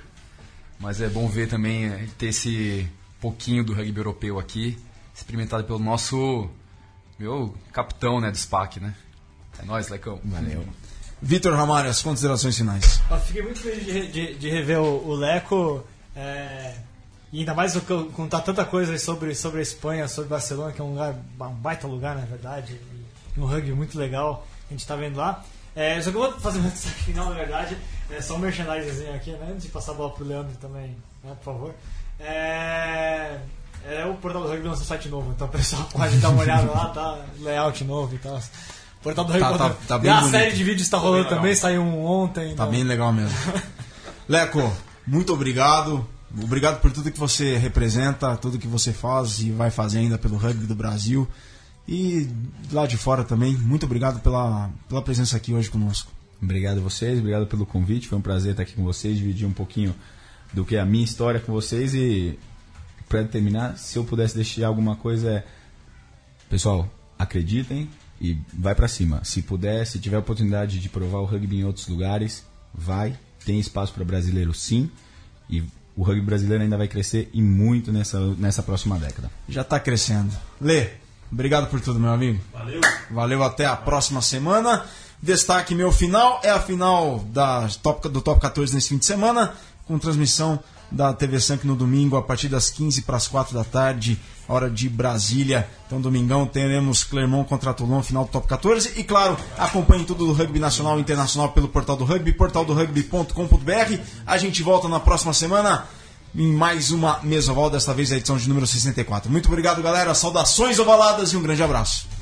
Mas é bom ver também é, ter esse pouquinho do rugby europeu aqui, experimentado pelo nosso meu capitão, né, do SPAC, né? É nóis, Lecão. Valeu. Vitor Ramalho, as considerações finais. Eu fiquei muito feliz de, de- de rever o, o Leco. é, e ainda mais contar tanta coisa sobre, sobre a Espanha, sobre Barcelona, que é um, lugar, um baita lugar, na verdade. E um rugby muito legal que a gente está vendo lá. É, só que eu vou fazer um destaque final, na verdade. É só um merchandising aqui, né? Antes de passar a bola pro Leandro também, né, por favor. É, é o portal do rugby lançou site novo, então o <laughs> pessoal pode dar uma olhada lá, tá? Layout novo e tal. O portal do rugby Tá- tá- tá, tá bem a bonito. série de vídeos está rolando também, saiu um ontem. Tá então- bem legal mesmo. <laughs> Leco, muito obrigado. Obrigado por tudo que você representa, tudo que você faz e vai fazer ainda pelo rugby do Brasil. E lá de fora também, muito obrigado pela, pela presença aqui hoje conosco. Obrigado a vocês, obrigado pelo convite. Foi um prazer estar aqui com vocês, dividir um pouquinho do que é a minha história com vocês. E para terminar, se eu pudesse deixar alguma coisa, é. Pessoal, acreditem e vai para cima. Se puder, se tiver oportunidade de provar o rugby em outros lugares, vai. Tem espaço para brasileiro sim. E o rugby brasileiro ainda vai crescer e muito nessa, nessa próxima década. Já tá crescendo. Lê, obrigado por tudo, meu amigo. Valeu. Valeu, até a próxima semana. Destaque meu final é a final da top, do Top 14 nesse fim de semana, com transmissão da TV Sank no domingo, a partir das 15 para as 4 da tarde, hora de Brasília. Então, domingão, teremos Clermont contra Toulon, final do Top 14. E, claro, acompanhe tudo do rugby nacional e internacional pelo portal do rugby, portaldorugby.com.br. A gente volta na próxima semana em mais uma Mesoval, desta vez a edição de número 64. Muito obrigado, galera. Saudações ovaladas e um grande abraço.